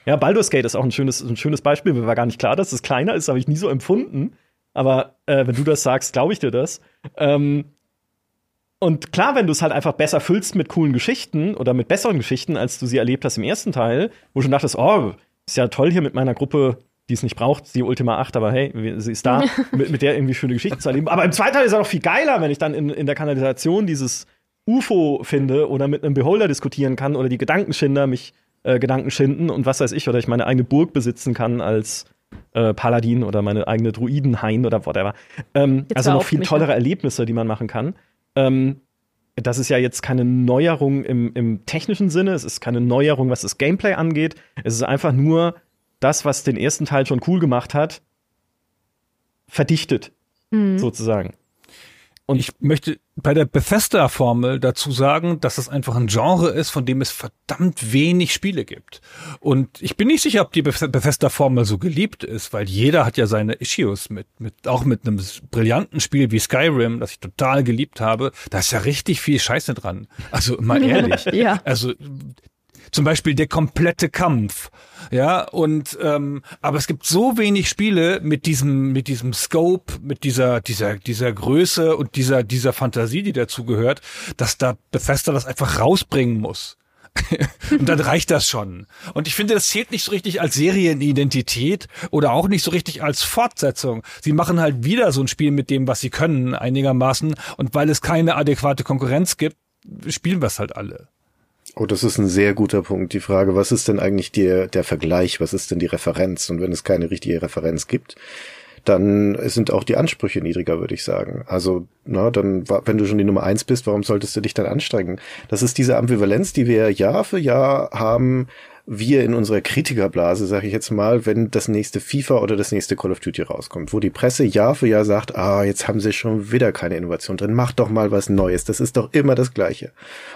Speaker 4: Ja, Baldur's Gate ist auch ein schönes, ein schönes Beispiel. Mir war gar nicht klar, dass es kleiner ist, habe ich nie so empfunden. Aber äh, wenn du das sagst, glaube ich dir das. Ähm, Und klar, wenn du es halt einfach besser füllst mit coolen Geschichten oder mit besseren Geschichten, als du sie erlebt hast im ersten Teil, wo du schon dachtest, oh, ist ja toll hier mit meiner Gruppe, die es nicht braucht, die Ultima 8, aber hey, sie ist da, mit, mit der irgendwie schöne Geschichten zu erleben. Aber im zweiten Teil ist es auch viel geiler, wenn ich dann in, in der Kanalisation dieses UFO finde oder mit einem Beholder diskutieren kann oder die Gedankenschinder mich äh, Gedanken schinden und was weiß ich, oder ich meine eigene Burg besitzen kann als äh, Paladin oder meine eigene Druidenhain oder whatever. Ähm, also noch viel tollere Erlebnisse, die man machen kann. Ähm, das ist ja jetzt keine Neuerung im, im technischen Sinne, es ist keine Neuerung, was das Gameplay angeht. Es ist einfach nur das, was den ersten Teil schon cool gemacht hat, verdichtet, mhm. sozusagen.
Speaker 2: Und ich möchte bei der Bethesda-Formel dazu sagen, dass es einfach ein Genre ist, von dem es verdammt wenig Spiele gibt. Und ich bin nicht sicher, ob die Bethesda-Formel so geliebt ist, weil jeder hat ja seine Issues mit, mit, auch mit einem brillanten Spiel wie Skyrim, das ich total geliebt habe. Da ist ja richtig viel Scheiße dran. Also mal ehrlich.
Speaker 1: ja.
Speaker 2: Also zum Beispiel der komplette Kampf. Ja, und ähm, aber es gibt so wenig Spiele mit diesem, mit diesem Scope, mit dieser, dieser, dieser Größe und dieser, dieser Fantasie, die dazugehört, dass da Bethesda das einfach rausbringen muss. und dann reicht das schon. Und ich finde, das zählt nicht so richtig als Serienidentität oder auch nicht so richtig als Fortsetzung. Sie machen halt wieder so ein Spiel mit dem, was sie können, einigermaßen. Und weil es keine adäquate Konkurrenz gibt, spielen wir es halt alle.
Speaker 3: Oh, das ist ein sehr guter Punkt. Die Frage, was ist denn eigentlich der, der Vergleich? Was ist denn die Referenz? Und wenn es keine richtige Referenz gibt, dann sind auch die Ansprüche niedriger, würde ich sagen. Also, na, dann, wenn du schon die Nummer eins bist, warum solltest du dich dann anstrengen? Das ist diese Ambivalenz, die wir Jahr für Jahr haben, wir in unserer Kritikerblase, sage ich jetzt mal, wenn das nächste FIFA oder das nächste Call of Duty rauskommt, wo die Presse Jahr für Jahr sagt, ah, jetzt haben sie schon wieder keine Innovation drin, mach doch mal was Neues, das ist doch immer das Gleiche.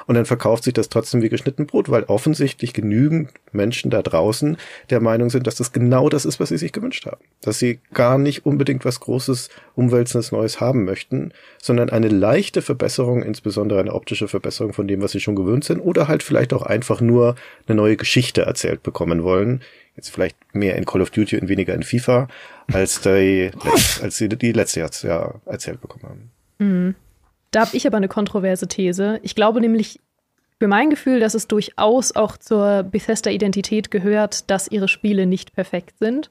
Speaker 3: Und dann verkauft sich das trotzdem wie geschnitten Brot, weil offensichtlich genügend Menschen da draußen der Meinung sind, dass das genau das ist, was sie sich gewünscht haben. Dass sie gar nicht unbedingt was Großes, Umwälzendes Neues haben möchten, sondern eine leichte Verbesserung, insbesondere eine optische Verbesserung von dem, was sie schon gewöhnt sind, oder halt vielleicht auch einfach nur eine neue Geschichte Geschichte erzählt bekommen wollen. Jetzt vielleicht mehr in Call of Duty und weniger in FIFA, als die, als sie die letzte Jahr erzählt bekommen haben.
Speaker 1: Mhm. Da habe ich aber eine kontroverse These. Ich glaube nämlich für mein Gefühl, dass es durchaus auch zur Bethesda-Identität gehört, dass ihre Spiele nicht perfekt sind.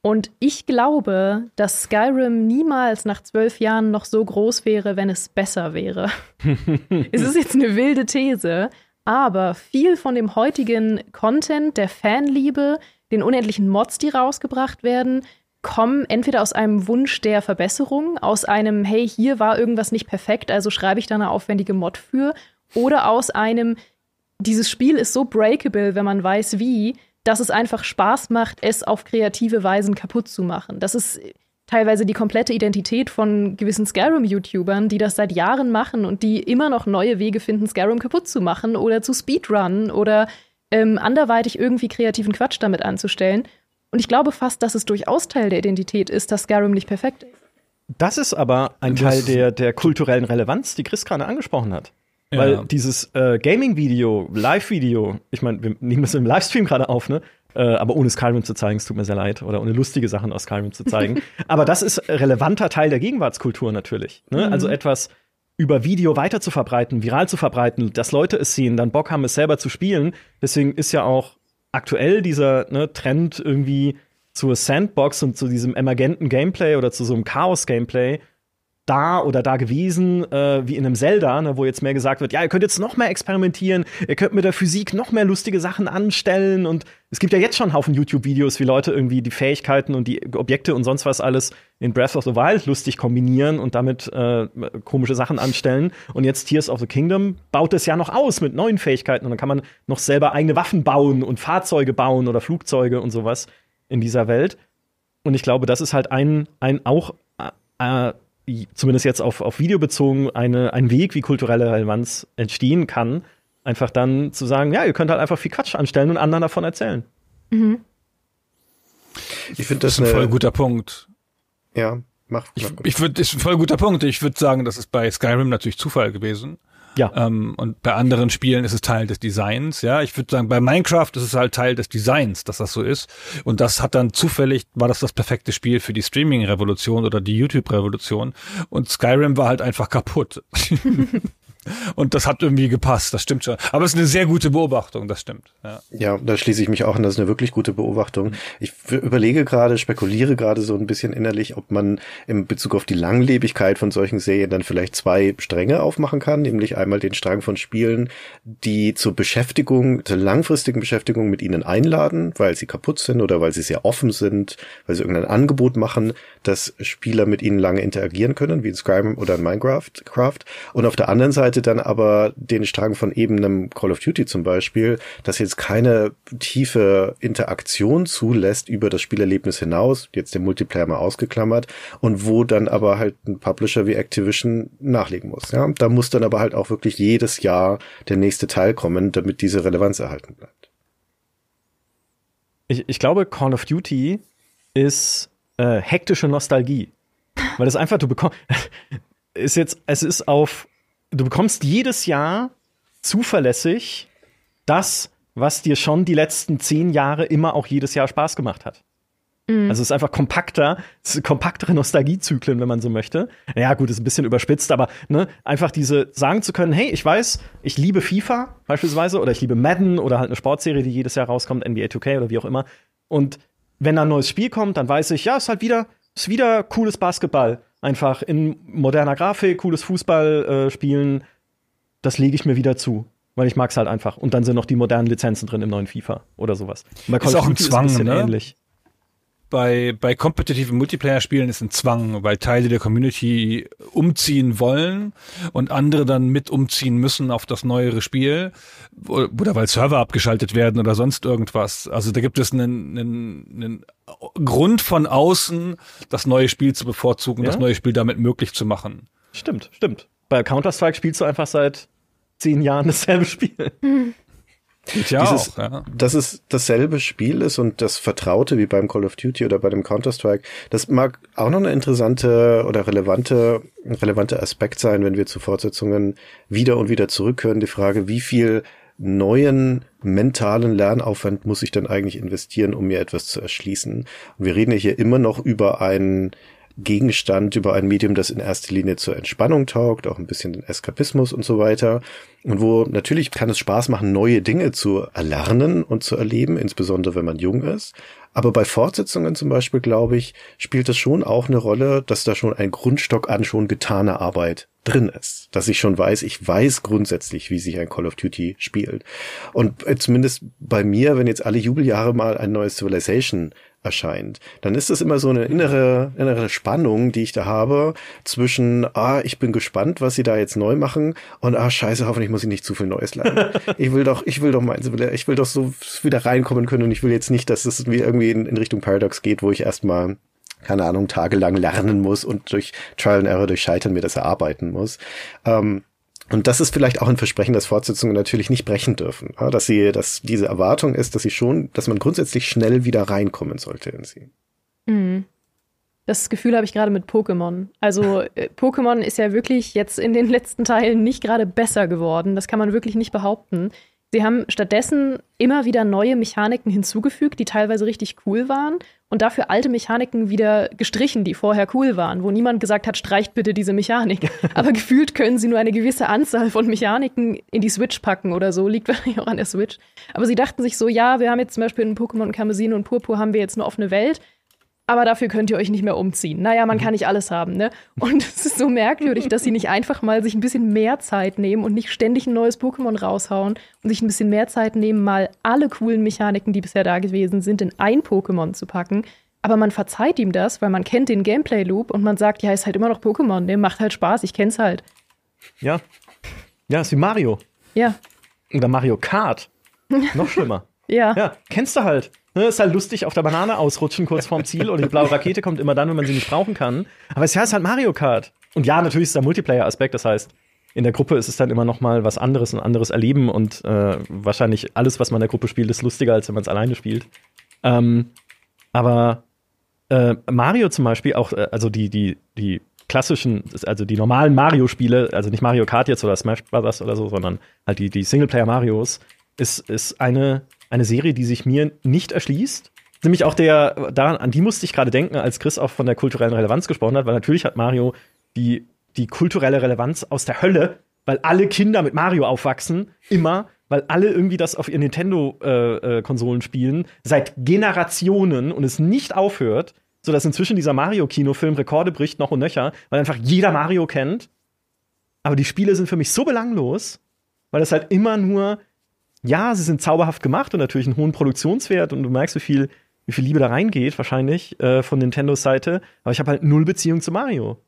Speaker 1: Und ich glaube, dass Skyrim niemals nach zwölf Jahren noch so groß wäre, wenn es besser wäre. es ist jetzt eine wilde These, aber viel von dem heutigen Content, der Fanliebe, den unendlichen Mods, die rausgebracht werden, kommen entweder aus einem Wunsch der Verbesserung, aus einem, hey, hier war irgendwas nicht perfekt, also schreibe ich da eine aufwendige Mod für, oder aus einem, dieses Spiel ist so breakable, wenn man weiß wie, dass es einfach Spaß macht, es auf kreative Weisen kaputt zu machen. Das ist teilweise die komplette Identität von gewissen Skyrim-YouTubern, die das seit Jahren machen und die immer noch neue Wege finden, Skyrim kaputt zu machen oder zu speedrunnen oder ähm, anderweitig irgendwie kreativen Quatsch damit anzustellen. Und ich glaube fast, dass es durchaus Teil der Identität ist, dass Skyrim nicht perfekt ist.
Speaker 4: Das ist aber ein Teil der, der kulturellen Relevanz, die Chris gerade angesprochen hat. Ja. Weil dieses äh, Gaming-Video, Live-Video, ich meine, wir nehmen das im Livestream gerade auf, ne? Äh, aber ohne Skyrim zu zeigen, es tut mir sehr leid, oder ohne lustige Sachen aus Skyrim zu zeigen. aber das ist relevanter Teil der Gegenwartskultur natürlich. Ne? Mhm. Also etwas über Video weiter zu verbreiten, viral zu verbreiten, dass Leute es sehen, dann Bock haben, es selber zu spielen. Deswegen ist ja auch aktuell dieser ne, Trend irgendwie zur Sandbox und zu diesem emergenten Gameplay oder zu so einem Chaos-Gameplay da oder da gewesen, äh, wie in einem Zelda, ne, wo jetzt mehr gesagt wird, ja, ihr könnt jetzt noch mehr experimentieren, ihr könnt mit der Physik noch mehr lustige Sachen anstellen und es gibt ja jetzt schon einen Haufen YouTube-Videos, wie Leute irgendwie die Fähigkeiten und die Objekte und sonst was alles in Breath of the Wild lustig kombinieren und damit äh, komische Sachen anstellen. Und jetzt Tears of the Kingdom baut es ja noch aus mit neuen Fähigkeiten und dann kann man noch selber eigene Waffen bauen und Fahrzeuge bauen oder Flugzeuge und sowas in dieser Welt. Und ich glaube, das ist halt ein, ein auch äh, zumindest jetzt auf, auf Video bezogen, eine, ein Weg, wie kulturelle Relevanz entstehen kann, einfach dann zu sagen, ja, ihr könnt halt einfach viel Quatsch anstellen und anderen davon erzählen. Mhm.
Speaker 2: Ich finde das, das ist ein voll guter Punkt.
Speaker 3: Ja, mach.
Speaker 2: Ich, ich würde, ist ein voll guter Punkt. Ich würde sagen, das ist bei Skyrim natürlich Zufall gewesen.
Speaker 4: Ja.
Speaker 2: Ähm, und bei anderen Spielen ist es Teil des Designs. Ja, ich würde sagen, bei Minecraft ist es halt Teil des Designs, dass das so ist. Und das hat dann zufällig, war das das perfekte Spiel für die Streaming-Revolution oder die YouTube-Revolution. Und Skyrim war halt einfach kaputt. Und das hat irgendwie gepasst, das stimmt schon. Aber es ist eine sehr gute Beobachtung, das stimmt. Ja,
Speaker 3: ja da schließe ich mich auch an, das ist eine wirklich gute Beobachtung. Ich überlege gerade, spekuliere gerade so ein bisschen innerlich, ob man im Bezug auf die Langlebigkeit von solchen Serien dann vielleicht zwei Stränge aufmachen kann, nämlich einmal den Strang von Spielen, die zur Beschäftigung, zur langfristigen Beschäftigung mit ihnen einladen, weil sie kaputt sind oder weil sie sehr offen sind, weil sie irgendein Angebot machen, dass Spieler mit ihnen lange interagieren können, wie in Skyrim oder in Minecraft. Und auf der anderen Seite dann aber den Strang von eben einem Call of Duty zum Beispiel, das jetzt keine tiefe Interaktion zulässt über das Spielerlebnis hinaus, jetzt den Multiplayer mal ausgeklammert, und wo dann aber halt ein Publisher wie Activision nachlegen muss. Ja, da muss dann aber halt auch wirklich jedes Jahr der nächste Teil kommen, damit diese Relevanz erhalten bleibt.
Speaker 4: Ich, ich glaube, Call of Duty ist äh, hektische Nostalgie. Weil es einfach, du bekommst, ist jetzt, es ist auf du bekommst jedes Jahr zuverlässig das, was dir schon die letzten zehn Jahre immer auch jedes Jahr Spaß gemacht hat. Mhm. Also es ist einfach kompakter, ist kompaktere Nostalgiezyklen, wenn man so möchte. Ja, gut, ist ein bisschen überspitzt, aber ne, einfach diese sagen zu können, hey, ich weiß, ich liebe FIFA beispielsweise oder ich liebe Madden oder halt eine Sportserie, die jedes Jahr rauskommt, NBA 2K oder wie auch immer. Und wenn da ein neues Spiel kommt, dann weiß ich, ja, ist halt wieder, ist wieder cooles Basketball einfach in moderner Grafik, cooles Fußball äh, spielen, das lege ich mir wieder zu. Weil ich mag es halt einfach. Und dann sind noch die modernen Lizenzen drin im neuen FIFA oder sowas.
Speaker 2: bei Call ist auch ein Zwang, ist ein ne? ähnlich. Bei, bei kompetitiven Multiplayer-Spielen ist ein Zwang, weil Teile der Community umziehen wollen und andere dann mit umziehen müssen auf das neuere Spiel oder weil Server abgeschaltet werden oder sonst irgendwas. Also da gibt es einen, einen, einen Grund von außen, das neue Spiel zu bevorzugen, ja? das neue Spiel damit möglich zu machen.
Speaker 4: Stimmt, stimmt. Bei Counter-Strike spielst du einfach seit zehn Jahren dasselbe Spiel.
Speaker 3: Ja Dieses, auch, ja. Dass es dasselbe Spiel ist und das Vertraute wie beim Call of Duty oder bei dem Counter-Strike, das mag auch noch eine interessante oder relevante, relevante Aspekt sein, wenn wir zu Fortsetzungen wieder und wieder zurückhören. Die Frage, wie viel neuen mentalen Lernaufwand muss ich dann eigentlich investieren, um mir etwas zu erschließen? Und wir reden ja hier immer noch über ein Gegenstand, über ein Medium, das in erster Linie zur Entspannung taugt, auch ein bisschen den Eskapismus und so weiter. Und wo natürlich kann es Spaß machen, neue Dinge zu erlernen und zu erleben, insbesondere wenn man jung ist. Aber bei Fortsetzungen zum Beispiel, glaube ich, spielt es schon auch eine Rolle, dass da schon ein Grundstock an schon getaner Arbeit drin ist. Dass ich schon weiß, ich weiß grundsätzlich, wie sich ein Call of Duty spielt. Und äh, zumindest bei mir, wenn jetzt alle Jubeljahre mal ein neues Civilization erscheint, dann ist es immer so eine innere, innere Spannung, die ich da habe zwischen, ah, ich bin gespannt, was sie da jetzt neu machen und ah, scheiße, hoffentlich muss ich nicht zu viel Neues lernen. ich will doch, ich will doch meins, ich will doch so wieder reinkommen können und ich will jetzt nicht, dass es irgendwie in, in Richtung Paradox geht, wo ich erstmal keine Ahnung, tagelang lernen muss und durch Trial and Error, durch Scheitern mir das erarbeiten muss. Ähm, und das ist vielleicht auch ein Versprechen, dass Fortsetzungen natürlich nicht brechen dürfen. Dass sie, dass diese Erwartung ist, dass sie schon, dass man grundsätzlich schnell wieder reinkommen sollte in sie.
Speaker 1: Mhm. Das Gefühl habe ich gerade mit Pokémon. Also äh, Pokémon ist ja wirklich jetzt in den letzten Teilen nicht gerade besser geworden. Das kann man wirklich nicht behaupten. Sie haben stattdessen immer wieder neue Mechaniken hinzugefügt, die teilweise richtig cool waren und dafür alte Mechaniken wieder gestrichen, die vorher cool waren, wo niemand gesagt hat, streicht bitte diese Mechanik. Aber gefühlt können sie nur eine gewisse Anzahl von Mechaniken in die Switch packen oder so, liegt wahrscheinlich auch an der Switch. Aber sie dachten sich so, ja, wir haben jetzt zum Beispiel in Pokémon Karmesin und Purpur haben wir jetzt eine offene Welt aber dafür könnt ihr euch nicht mehr umziehen. Naja, man mhm. kann nicht alles haben, ne? Und es ist so merkwürdig, dass sie nicht einfach mal sich ein bisschen mehr Zeit nehmen und nicht ständig ein neues Pokémon raushauen und sich ein bisschen mehr Zeit nehmen, mal alle coolen Mechaniken, die bisher da gewesen sind, in ein Pokémon zu packen. Aber man verzeiht ihm das, weil man kennt den Gameplay-Loop und man sagt, ja, ist halt immer noch Pokémon, der macht halt Spaß, ich kenn's halt.
Speaker 4: Ja. Ja, ist wie Mario.
Speaker 1: Ja.
Speaker 4: Oder Mario Kart. Noch schlimmer.
Speaker 1: ja.
Speaker 4: Ja, kennst du halt. Ne, ist halt lustig auf der Banane ausrutschen kurz vorm Ziel und die blaue Rakete kommt immer dann, wenn man sie nicht brauchen kann. Aber es ist halt Mario Kart. Und ja, natürlich ist der Multiplayer-Aspekt, das heißt, in der Gruppe ist es dann immer noch mal was anderes, ein anderes Erleben und äh, wahrscheinlich alles, was man in der Gruppe spielt, ist lustiger, als wenn man es alleine spielt. Ähm, aber äh, Mario zum Beispiel auch, äh, also die, die, die klassischen, also die normalen Mario-Spiele, also nicht Mario Kart jetzt oder Smash Brothers oder so, sondern halt die, die Singleplayer-Marios, ist, ist eine, eine Serie, die sich mir nicht erschließt. Nämlich auch der, daran, an die musste ich gerade denken, als Chris auch von der kulturellen Relevanz gesprochen hat, weil natürlich hat Mario die, die kulturelle Relevanz aus der Hölle, weil alle Kinder mit Mario aufwachsen, immer, weil alle irgendwie das auf ihren Nintendo-Konsolen äh, äh, spielen, seit Generationen und es nicht aufhört, sodass inzwischen dieser Mario-Kinofilm Rekorde bricht, noch und nöcher, weil einfach jeder Mario kennt. Aber die Spiele sind für mich so belanglos, weil das halt immer nur, ja, sie sind zauberhaft gemacht und natürlich einen hohen Produktionswert und du merkst, wie viel, wie viel Liebe da reingeht, wahrscheinlich, äh, von Nintendos Seite. Aber ich habe halt null Beziehung zu Mario.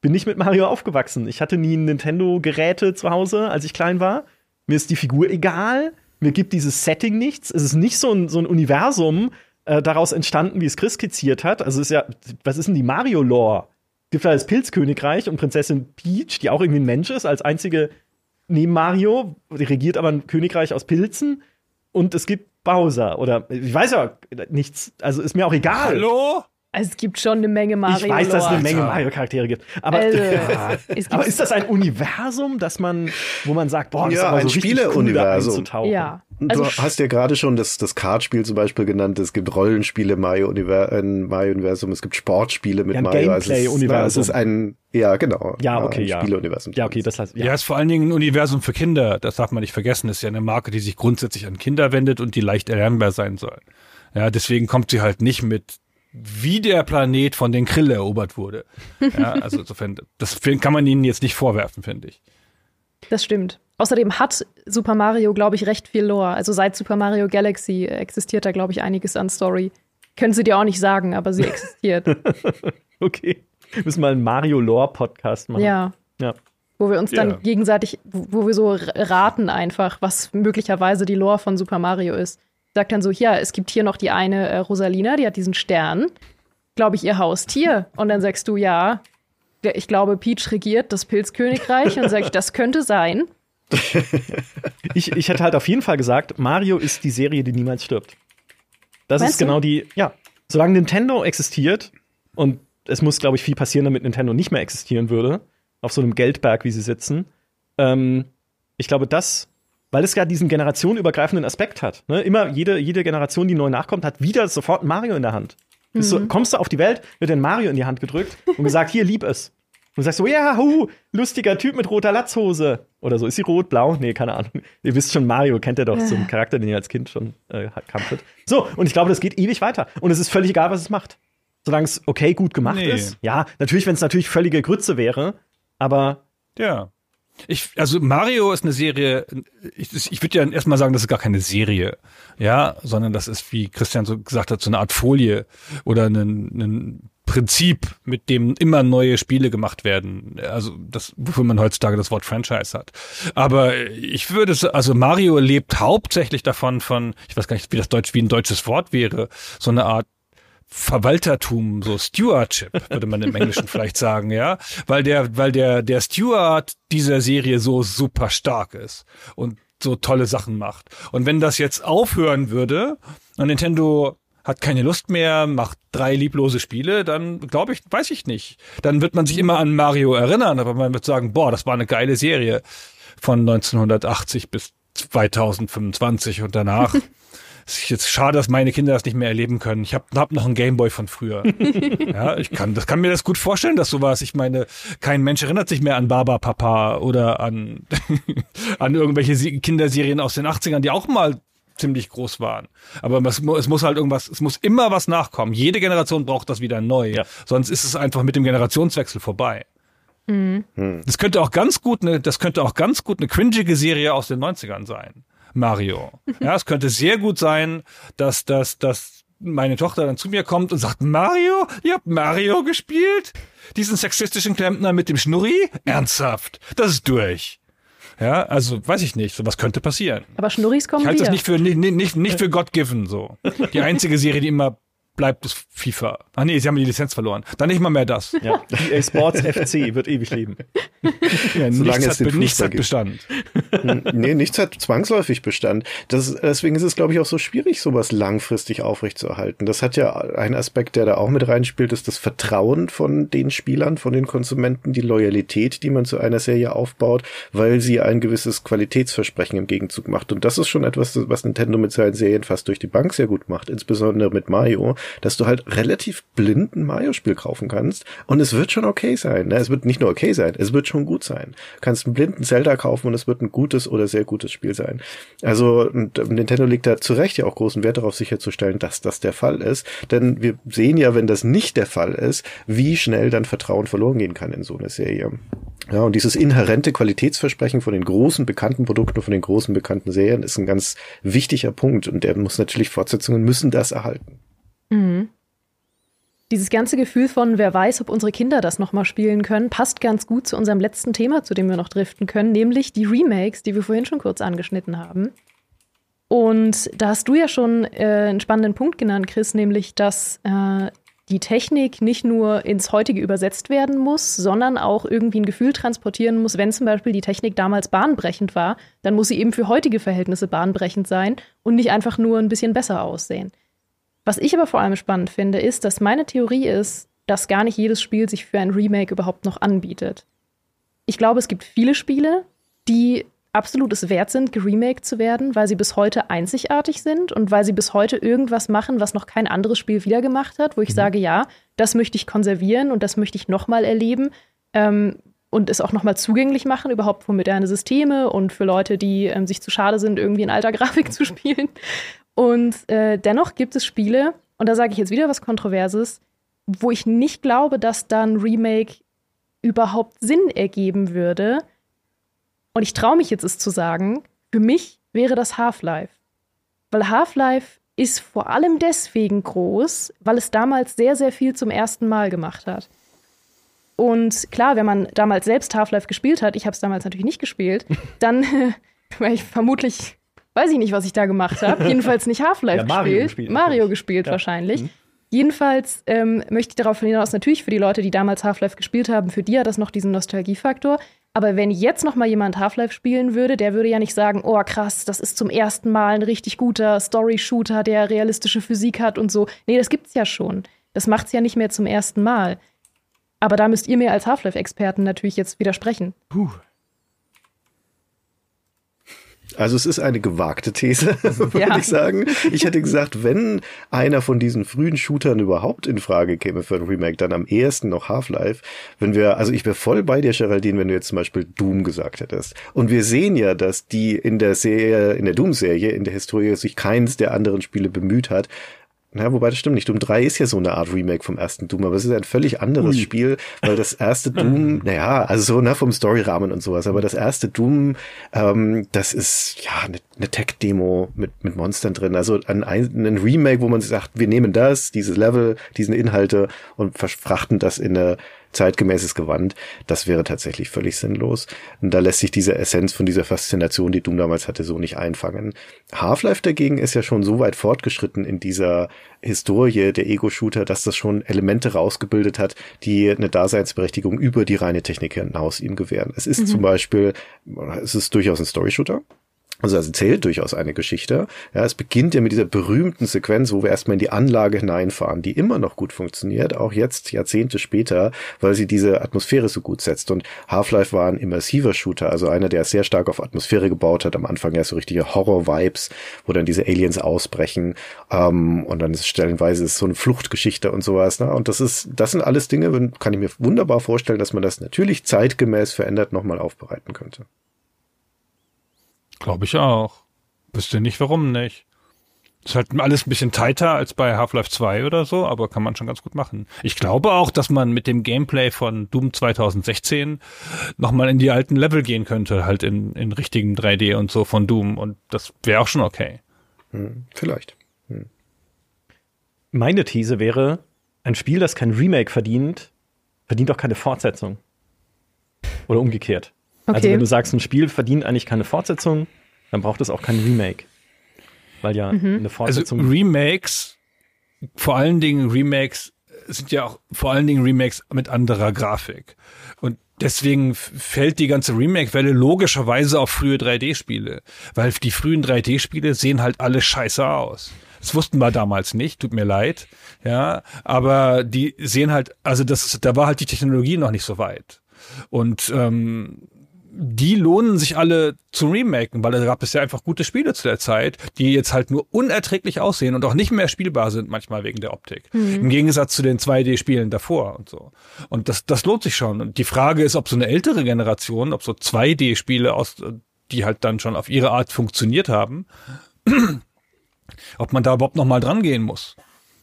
Speaker 4: Bin nicht mit Mario aufgewachsen. Ich hatte nie Nintendo-Geräte zu Hause, als ich klein war. Mir ist die Figur egal. Mir gibt dieses Setting nichts. Es ist nicht so ein, so ein Universum äh, daraus entstanden, wie es Chris skizziert hat. Also ist ja, was ist denn die Mario-Lore? Gibt da das Pilzkönigreich und Prinzessin Peach, die auch irgendwie ein Mensch ist, als einzige neben Mario. Regiert aber ein Königreich aus Pilzen. Und es gibt Bowser oder ich weiß ja nichts. Also ist mir auch egal.
Speaker 2: Hallo?
Speaker 1: Also es gibt schon eine Menge Mario.
Speaker 4: Ich weiß, dass es eine Menge Mario-Charaktere gibt. Aber, also, aber ist das ein Universum, dass man, wo man sagt, boah, das
Speaker 3: ja,
Speaker 4: ist aber
Speaker 3: ein
Speaker 4: so
Speaker 3: Spieleuniversum.
Speaker 4: Cool,
Speaker 1: ja.
Speaker 3: Also du hast ja gerade schon das, das Kartspiel zum Beispiel genannt. Es gibt Rollenspiele Mario Univer äh, Mario Universum. Es gibt Sportspiele mit
Speaker 4: ja, ein
Speaker 3: Mario.
Speaker 4: Gameplay-Universum.
Speaker 3: Also es, ist ein, ja genau.
Speaker 4: Ja, okay, ja.
Speaker 3: Spieleuniversum.
Speaker 4: Ja, okay, das heißt,
Speaker 2: ja. ja, ist vor allen Dingen ein Universum für Kinder. Das darf man nicht vergessen. Das ist ja eine Marke, die sich grundsätzlich an Kinder wendet und die leicht erlernbar sein soll. Ja, deswegen kommt sie halt nicht mit wie der Planet von den Krill erobert wurde. Ja, also insofern, das kann man ihnen jetzt nicht vorwerfen, finde ich.
Speaker 1: Das stimmt. Außerdem hat Super Mario, glaube ich, recht viel Lore. Also seit Super Mario Galaxy existiert da, glaube ich, einiges an Story. Können sie dir auch nicht sagen, aber sie existiert.
Speaker 4: okay. Wir müssen mal einen Mario Lore Podcast machen.
Speaker 1: Ja.
Speaker 4: Ja.
Speaker 1: Wo wir uns dann
Speaker 2: Ja.
Speaker 1: gegenseitig, wo wir so raten einfach, was möglicherweise die Lore von Super Mario ist. Sagt dann so, ja, es gibt hier noch die eine äh, Rosalina, die hat diesen Stern. Glaube ich, ihr Haustier. Und dann sagst du, ja, ich glaube, Peach regiert das Pilzkönigreich. Und dann sag ich, das könnte sein.
Speaker 4: Ich, ich hätte halt auf jeden Fall gesagt, Mario ist die Serie, die niemals stirbt. Das
Speaker 1: Meinst
Speaker 4: ist genau
Speaker 1: du?
Speaker 4: die, ja. Solange Nintendo existiert, und es muss, glaube ich, viel passieren, damit Nintendo nicht mehr existieren würde, auf so einem Geldberg, wie sie sitzen, ähm, ich glaube, das, weil es ja diesen generationenübergreifenden Aspekt hat. Ne? Immer jede, jede Generation, die neu nachkommt, hat wieder sofort Mario in der Hand.
Speaker 1: Mhm.
Speaker 4: du, kommst du auf die Welt, wird dir ein Mario in die Hand gedrückt und gesagt, hier, lieb es. Und du sagst so, ja, hu, lustiger Typ mit roter Latzhose. Oder so. Ist sie rot, blau? Nee, keine Ahnung. Ihr wisst schon, Mario kennt ihr doch so einen Charakter, den ihr als Kind schon äh, kanntet. So, und ich glaube, das geht ewig weiter. Und es ist völlig egal, was es macht. Solange es okay, gut gemacht
Speaker 2: Nee.
Speaker 4: ist. Ja, natürlich, wenn es natürlich völlige Grütze wäre. Aber
Speaker 2: Ja. Ich, also Mario ist eine Serie, ich, ich würde ja erstmal sagen, das ist gar keine Serie, ja, sondern das ist, wie Christian so gesagt hat, so eine Art Folie oder ein, ein Prinzip, mit dem immer neue Spiele gemacht werden. Also das, wofür man heutzutage das Wort Franchise hat. Aber ich würde, es- also Mario lebt hauptsächlich davon von, ich weiß gar nicht, wie das Deutsch, wie ein deutsches Wort wäre, so eine Art Verwaltertum, so Stewardship, würde man im Englischen vielleicht sagen, ja, weil der, weil der, der Steward dieser Serie so super stark ist und so tolle Sachen macht. Und wenn das jetzt aufhören würde und Nintendo hat keine Lust mehr, macht drei lieblose Spiele, dann glaube ich, weiß ich nicht. Dann wird man sich immer an Mario erinnern, aber man wird sagen, boah, das war eine geile Serie von 1980 bis 2025 und danach. Es ist jetzt schade, dass meine Kinder das nicht mehr erleben können. Ich habe hab noch einen Gameboy von früher. ja, ich kann, das kann mir das gut vorstellen, dass sowas. Ich meine, kein Mensch erinnert sich mehr an Baba Papa oder an an irgendwelche Kinderserien aus den 80ern, die auch mal ziemlich groß waren. Aber es, mu- es muss halt irgendwas, es muss immer was nachkommen. Jede Generation braucht das wieder neu.
Speaker 4: Ja.
Speaker 2: Sonst ist es einfach mit dem Generationswechsel vorbei. Das könnte auch ganz gut eine, das könnte auch ganz gut eine cringige Serie aus den 90ern sein. Mario. Ja, es könnte sehr gut sein, dass, dass, dass meine Tochter dann zu mir kommt und sagt, Mario? Ihr habt Mario gespielt? Diesen sexistischen Klempner mit dem Schnurri? Ernsthaft? Das ist durch. Ja, also weiß ich nicht, sowas könnte passieren.
Speaker 1: Aber Schnurris kommen
Speaker 2: Ich halte das nicht für nicht, nicht, nicht für God given so. Die einzige Serie, die immer bleibt es FIFA. Ach nee, sie haben die Lizenz verloren. Dann nicht mal mehr das.
Speaker 4: Ja. EA Sports FC wird ewig leben.
Speaker 2: Ja,
Speaker 3: Solange
Speaker 2: nichts
Speaker 3: es den
Speaker 2: hat, nichts
Speaker 3: Fußball
Speaker 2: hat. Bestand.
Speaker 3: nee, nichts hat zwangsläufig Bestand. Das, deswegen ist es, glaube ich, auch so schwierig, sowas langfristig aufrechtzuerhalten. Das hat ja ein Aspekt, der da auch mit reinspielt, ist das Vertrauen von den Spielern, von den Konsumenten, die Loyalität, die man zu einer Serie aufbaut, weil sie ein gewisses Qualitätsversprechen im Gegenzug macht. Und das ist schon etwas, was Nintendo mit seinen Serien fast durch die Bank sehr gut macht, insbesondere mit Mario, dass du halt relativ blind ein Mario-Spiel kaufen kannst und es wird schon okay sein. Ne? Es wird nicht nur okay sein, es wird schon gut sein. Du kannst einen blinden Zelda kaufen und es wird ein gutes oder sehr gutes Spiel sein. Also und Nintendo legt da zu Recht ja auch großen Wert darauf sicherzustellen, dass das der Fall ist. Denn wir sehen ja, wenn das nicht der Fall ist, wie schnell dann Vertrauen verloren gehen kann in so eine Serie. Ja, und dieses inhärente Qualitätsversprechen von den großen bekannten Produkten, von den großen bekannten Serien ist ein ganz wichtiger Punkt und der muss natürlich, Fortsetzungen müssen das erhalten.
Speaker 1: Dieses ganze Gefühl von, wer weiß, ob unsere Kinder das nochmal spielen können, passt ganz gut zu unserem letzten Thema, zu dem wir noch driften können, nämlich die Remakes, die wir vorhin schon kurz angeschnitten haben. Und da hast du ja schon äh, einen spannenden Punkt genannt, Chris, nämlich, dass äh, die Technik nicht nur ins heutige übersetzt werden muss, sondern auch irgendwie ein Gefühl transportieren muss. Wenn zum Beispiel die Technik damals bahnbrechend war, dann muss sie eben für heutige Verhältnisse bahnbrechend sein und nicht einfach nur ein bisschen besser aussehen. Was ich aber vor allem spannend finde, ist, dass meine Theorie ist, dass gar nicht jedes Spiel sich für ein Remake überhaupt noch anbietet. Ich glaube, es gibt viele Spiele, die absolut es wert sind, geremaked zu werden, weil sie bis heute einzigartig sind und weil sie bis heute irgendwas machen, was noch kein anderes Spiel wieder gemacht hat, wo ich sage, ja, das möchte ich konservieren und das möchte ich nochmal erleben ähm, und es auch nochmal zugänglich machen, überhaupt für moderne Systeme und für Leute, die ähm, sich zu schade sind, irgendwie in alter Grafik zu spielen. Und äh, dennoch gibt es Spiele, und da sage ich jetzt wieder was Kontroverses, wo ich nicht glaube, dass dann Remake überhaupt Sinn ergeben würde. Und ich traue mich jetzt es zu sagen, für mich wäre das Half-Life. Weil Half-Life ist vor allem deswegen groß, weil es damals sehr, sehr viel zum ersten Mal gemacht hat. Und klar, wenn man damals selbst Half-Life gespielt hat, ich habe es damals natürlich nicht gespielt, dann, weil ich vermutlich, weiß ich nicht, was ich da gemacht habe, jedenfalls nicht Half-Life
Speaker 4: Ja, Mario
Speaker 1: gespielt.
Speaker 4: gespielt,
Speaker 1: Mario gespielt
Speaker 4: Ja.
Speaker 1: wahrscheinlich.
Speaker 4: Mhm.
Speaker 1: Jedenfalls ähm, möchte ich darauf hinaus, natürlich für die Leute, die damals Half-Life gespielt haben, für die hat das noch diesen Nostalgiefaktor. Aber wenn jetzt noch mal jemand Half-Life spielen würde, der würde ja nicht sagen, oh krass, das ist zum ersten Mal ein richtig guter Story-Shooter, der realistische Physik hat und so. Nee, das gibt's ja schon. Das macht's ja nicht mehr zum ersten Mal. Aber da müsst ihr mir als Half-Life-Experten natürlich jetzt widersprechen.
Speaker 2: Puh.
Speaker 3: Also es ist eine gewagte These, würde
Speaker 1: Ja.
Speaker 3: ich sagen. Ich hätte gesagt, wenn einer von diesen frühen Shootern überhaupt in Frage käme für ein Remake, dann am ehesten noch Half-Life. Wenn wir, also ich wäre voll bei dir, Geraldine, wenn du jetzt zum Beispiel Doom gesagt hättest. Und wir sehen ja, dass die in der Serie, in der Doom-Serie, in der Historie sich keins der anderen Spiele bemüht hat, na, wobei das stimmt nicht. Doom 3 ist ja so eine Art Remake vom ersten Doom, aber es ist ein völlig anderes
Speaker 4: Ui.
Speaker 3: Spiel, weil das erste Doom, naja, also so ne, vom Storyrahmen und sowas, aber das erste Doom, ähm, das ist ja eine, eine Tech-Demo mit, mit Monstern drin. Also ein, ein ein Remake, wo man sagt, wir nehmen das, dieses Level, diesen Inhalte und verfrachten das in eine zeitgemäßes Gewand, das wäre tatsächlich völlig sinnlos. Und da lässt sich diese Essenz von dieser Faszination, die Doom damals hatte, so nicht einfangen. Half-Life dagegen ist ja schon so weit fortgeschritten in dieser Historie der Ego-Shooter, dass das schon Elemente rausgebildet hat, die eine Daseinsberechtigung über die reine Technik hinaus ihm gewähren. Es ist zum Beispiel, es ist durchaus ein Story-Shooter. Also es erzählt durchaus eine Geschichte. Ja, es beginnt ja mit dieser berühmten Sequenz, wo wir erstmal in die Anlage hineinfahren, die immer noch gut funktioniert, auch jetzt Jahrzehnte später, weil sie diese Atmosphäre so gut setzt. Und Half-Life war ein immersiver Shooter, also einer, der sehr stark auf Atmosphäre gebaut hat. Am Anfang ja so richtige Horror-Vibes, wo dann diese Aliens ausbrechen. Ähm, und dann ist stellenweise ist so eine Fluchtgeschichte und sowas. Ne? Und das ist, das sind alles Dinge, kann ich mir wunderbar vorstellen, dass man das natürlich zeitgemäß verändert nochmal aufbereiten könnte.
Speaker 2: Glaube ich auch. Wüsste nicht, warum nicht. Ist halt alles ein bisschen tighter als bei Half-Life 2 oder so, aber kann man schon ganz gut machen. Ich glaube auch, dass man mit dem Gameplay von Doom 2016 nochmal in die alten Level gehen könnte, halt in, in richtigen 3D und so von Doom und das wäre auch schon okay.
Speaker 3: Hm, vielleicht.
Speaker 4: Meine These wäre, ein Spiel, das kein Remake verdient, verdient auch keine Fortsetzung. Oder umgekehrt. Also
Speaker 1: Okay.
Speaker 4: wenn du sagst, ein Spiel verdient eigentlich keine Fortsetzung, dann braucht es auch kein Remake. Weil ja eine
Speaker 2: Also
Speaker 4: Fortsetzung.
Speaker 2: Remakes vor allen Dingen Remakes sind ja auch vor allen Dingen Remakes mit anderer Grafik. Und deswegen fällt die ganze Remake-Welle logischerweise auf frühe 3D-Spiele. Weil die frühen 3D-Spiele sehen halt alle scheiße aus. Das wussten wir damals nicht, tut mir leid. Ja, aber die sehen halt, also das ist, da war halt die Technologie noch nicht so weit. Und ähm, die lohnen sich alle zu remaken, weil da gab es ja einfach gute Spiele zu der Zeit, die jetzt halt nur unerträglich aussehen und auch nicht mehr spielbar sind manchmal wegen der Optik. Mhm. Im Gegensatz zu den 2D-Spielen davor und so. Und das, das lohnt sich schon. Und die Frage ist, ob so eine ältere Generation, ob so 2D-Spiele aus, die halt dann schon auf ihre Art funktioniert haben, ob man da überhaupt noch mal dran gehen muss.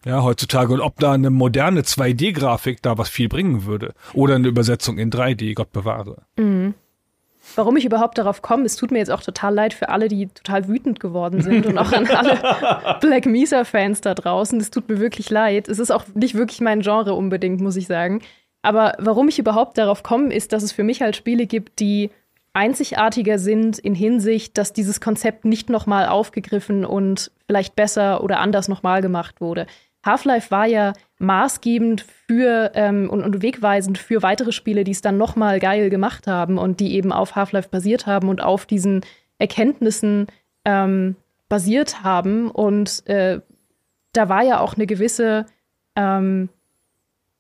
Speaker 2: Ja, heutzutage. Und ob da eine moderne 2D-Grafik da was viel bringen würde. Oder eine Übersetzung in 3D, Gott bewahre.
Speaker 1: Mhm. Warum ich überhaupt darauf komme, es tut mir jetzt auch total leid für alle, die total wütend geworden sind und auch an alle Black Mesa-Fans da draußen. Es tut mir wirklich leid. Es ist auch nicht wirklich mein Genre unbedingt, muss ich sagen. Aber warum ich überhaupt darauf komme, ist, dass es für mich halt Spiele gibt, die einzigartiger sind in Hinsicht, dass dieses Konzept nicht nochmal aufgegriffen und vielleicht besser oder anders nochmal gemacht wurde. Half-Life war ja maßgebend für ähm, und, und, wegweisend für weitere Spiele, die es dann noch mal geil gemacht haben und die eben auf Half-Life basiert haben und auf diesen Erkenntnissen ähm, basiert haben. Und äh, da war ja auch eine gewisse, ähm,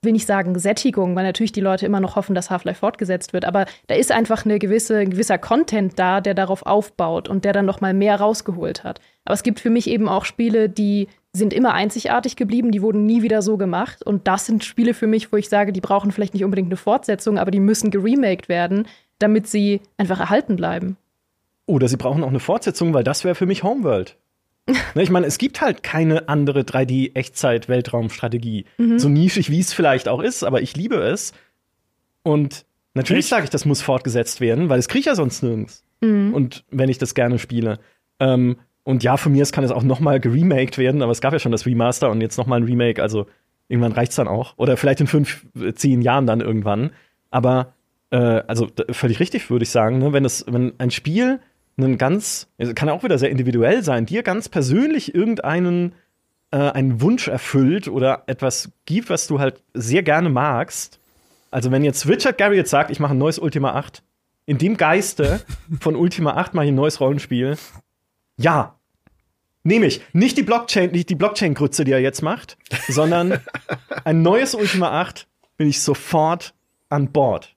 Speaker 1: will nicht sagen Sättigung, weil natürlich die Leute immer noch hoffen, dass Half-Life fortgesetzt wird. Aber da ist einfach eine gewisse, ein gewisser Content da, der darauf aufbaut und der dann noch mal mehr rausgeholt hat. Aber es gibt für mich eben auch Spiele, die sind immer einzigartig geblieben, die wurden nie wieder so gemacht. Und das sind Spiele für mich, wo ich sage, die brauchen vielleicht nicht unbedingt eine Fortsetzung, aber die müssen geremaked werden, damit sie einfach erhalten bleiben.
Speaker 4: Oder sie brauchen auch eine Fortsetzung, weil das wäre für mich Homeworld. Ne, ich meine, es gibt halt keine andere 3D-Echtzeit-Weltraumstrategie. Mhm. So nischig, wie es vielleicht auch ist, aber ich liebe es. Und natürlich sage ich, das muss fortgesetzt werden, weil es kriege ich ja sonst nirgends. Mhm. Und wenn ich das gerne spiele. Ähm, und ja, von mir aus kann es auch noch mal geremaked werden, aber es gab ja schon das Remaster und jetzt noch mal ein Remake, also irgendwann reicht's dann auch. Oder vielleicht in fünf, zehn Jahren dann irgendwann. Aber äh, also völlig richtig, würde ich sagen, ne? wenn es, wenn ein Spiel einen ganz, kann ja auch wieder sehr individuell sein, dir ganz persönlich irgendeinen äh, einen Wunsch erfüllt oder etwas gibt, was du halt sehr gerne magst. Also wenn jetzt Richard Garriott sagt, ich mache ein neues Ultima 8, in dem Geiste von Ultima 8 mache ich ein neues Rollenspiel, ja. Nehme ich. Nicht die Blockchain, nicht die Blockchain-Grütze, die er jetzt macht, sondern ein neues Ultima 8 bin ich sofort an Bord.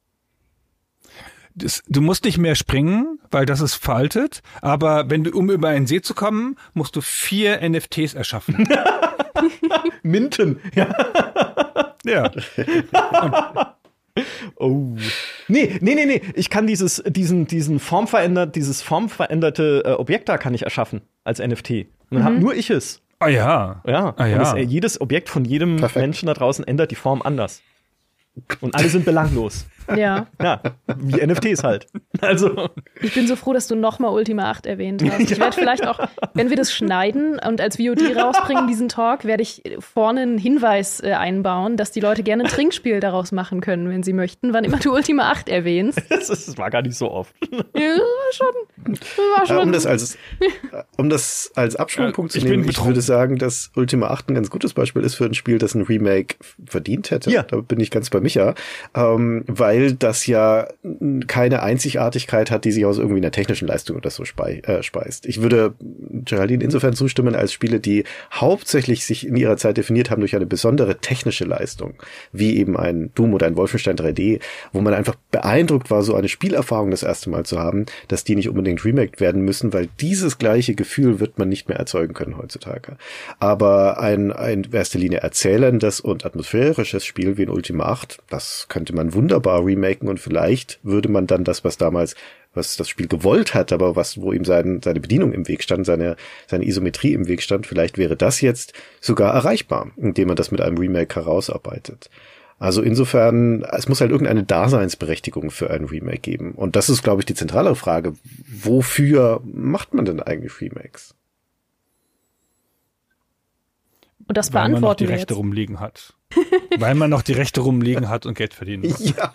Speaker 2: Das, du musst nicht mehr springen, weil das ist faltet. Aber wenn du, um über einen See zu kommen, musst du vier NFTs erschaffen.
Speaker 4: Minten, ja.
Speaker 2: ja.
Speaker 4: Oh. Nee, nee, nee, nee. Ich kann dieses, diesen, diesen formverändert, dieses formveränderte äh, Objekt da kann ich erschaffen als NFT. Und dann mhm. hab nur ich es.
Speaker 2: Ah ja.
Speaker 4: Ja.
Speaker 2: Ah, ja.
Speaker 4: Und das, äh, jedes Objekt von jedem Perfekt. Menschen da draußen ändert die Form anders. Und alle sind belanglos.
Speaker 1: Ja.
Speaker 4: Ja, wie NFTs halt. Also.
Speaker 1: Ich bin so froh, dass du nochmal Ultima 8 erwähnt hast. Ich werde vielleicht auch, wenn wir das schneiden und als VOD rausbringen, diesen Talk, werde ich vorne einen Hinweis äh, einbauen, dass die Leute gerne ein Trinkspiel daraus machen können, wenn sie möchten, wann immer du Ultima 8 erwähnst.
Speaker 4: Das, das war gar nicht so oft.
Speaker 1: Ja, war schon. War schon.
Speaker 3: Ja, um, das als, um das als Abschwungpunkt zu nehmen, ich würde sagen, dass Ultima 8 ein ganz gutes Beispiel ist für ein Spiel, das ein Remake verdient hätte.
Speaker 4: Ja.
Speaker 3: Da bin ich ganz bei Micha. Ähm, weil weil das ja keine Einzigartigkeit hat, die sich aus irgendwie einer technischen Leistung oder so äh, speist. Ich würde Geraldine insofern zustimmen als Spiele, die hauptsächlich sich in ihrer Zeit definiert haben durch eine besondere technische Leistung, wie eben ein Doom oder ein Wolfenstein 3D, wo man einfach beeindruckt war, so eine Spielerfahrung das erste Mal zu haben, dass die nicht unbedingt remaked werden müssen, weil dieses gleiche Gefühl wird man nicht mehr erzeugen können heutzutage. Aber ein, ein in erster Linie erzählendes und atmosphärisches Spiel wie in Ultima 8, das könnte man wunderbar remaken und vielleicht würde man dann das, was damals, was das Spiel gewollt hat, aber was, wo ihm sein, seine Bedienung im Weg stand, seine, seine Isometrie im Weg stand, vielleicht wäre das jetzt sogar erreichbar, indem man das mit einem Remake herausarbeitet. Also insofern, es muss halt irgendeine Daseinsberechtigung für ein Remake geben. Und das ist, glaube ich, die zentrale Frage. Wofür macht man denn eigentlich Remakes?
Speaker 1: Und das
Speaker 2: weil man noch
Speaker 1: beantworten
Speaker 2: die
Speaker 1: wir
Speaker 2: Rechte
Speaker 1: jetzt.
Speaker 2: rumliegen hat. weil man noch die Rechte rumliegen hat und Geld verdienen muss.
Speaker 3: Ja,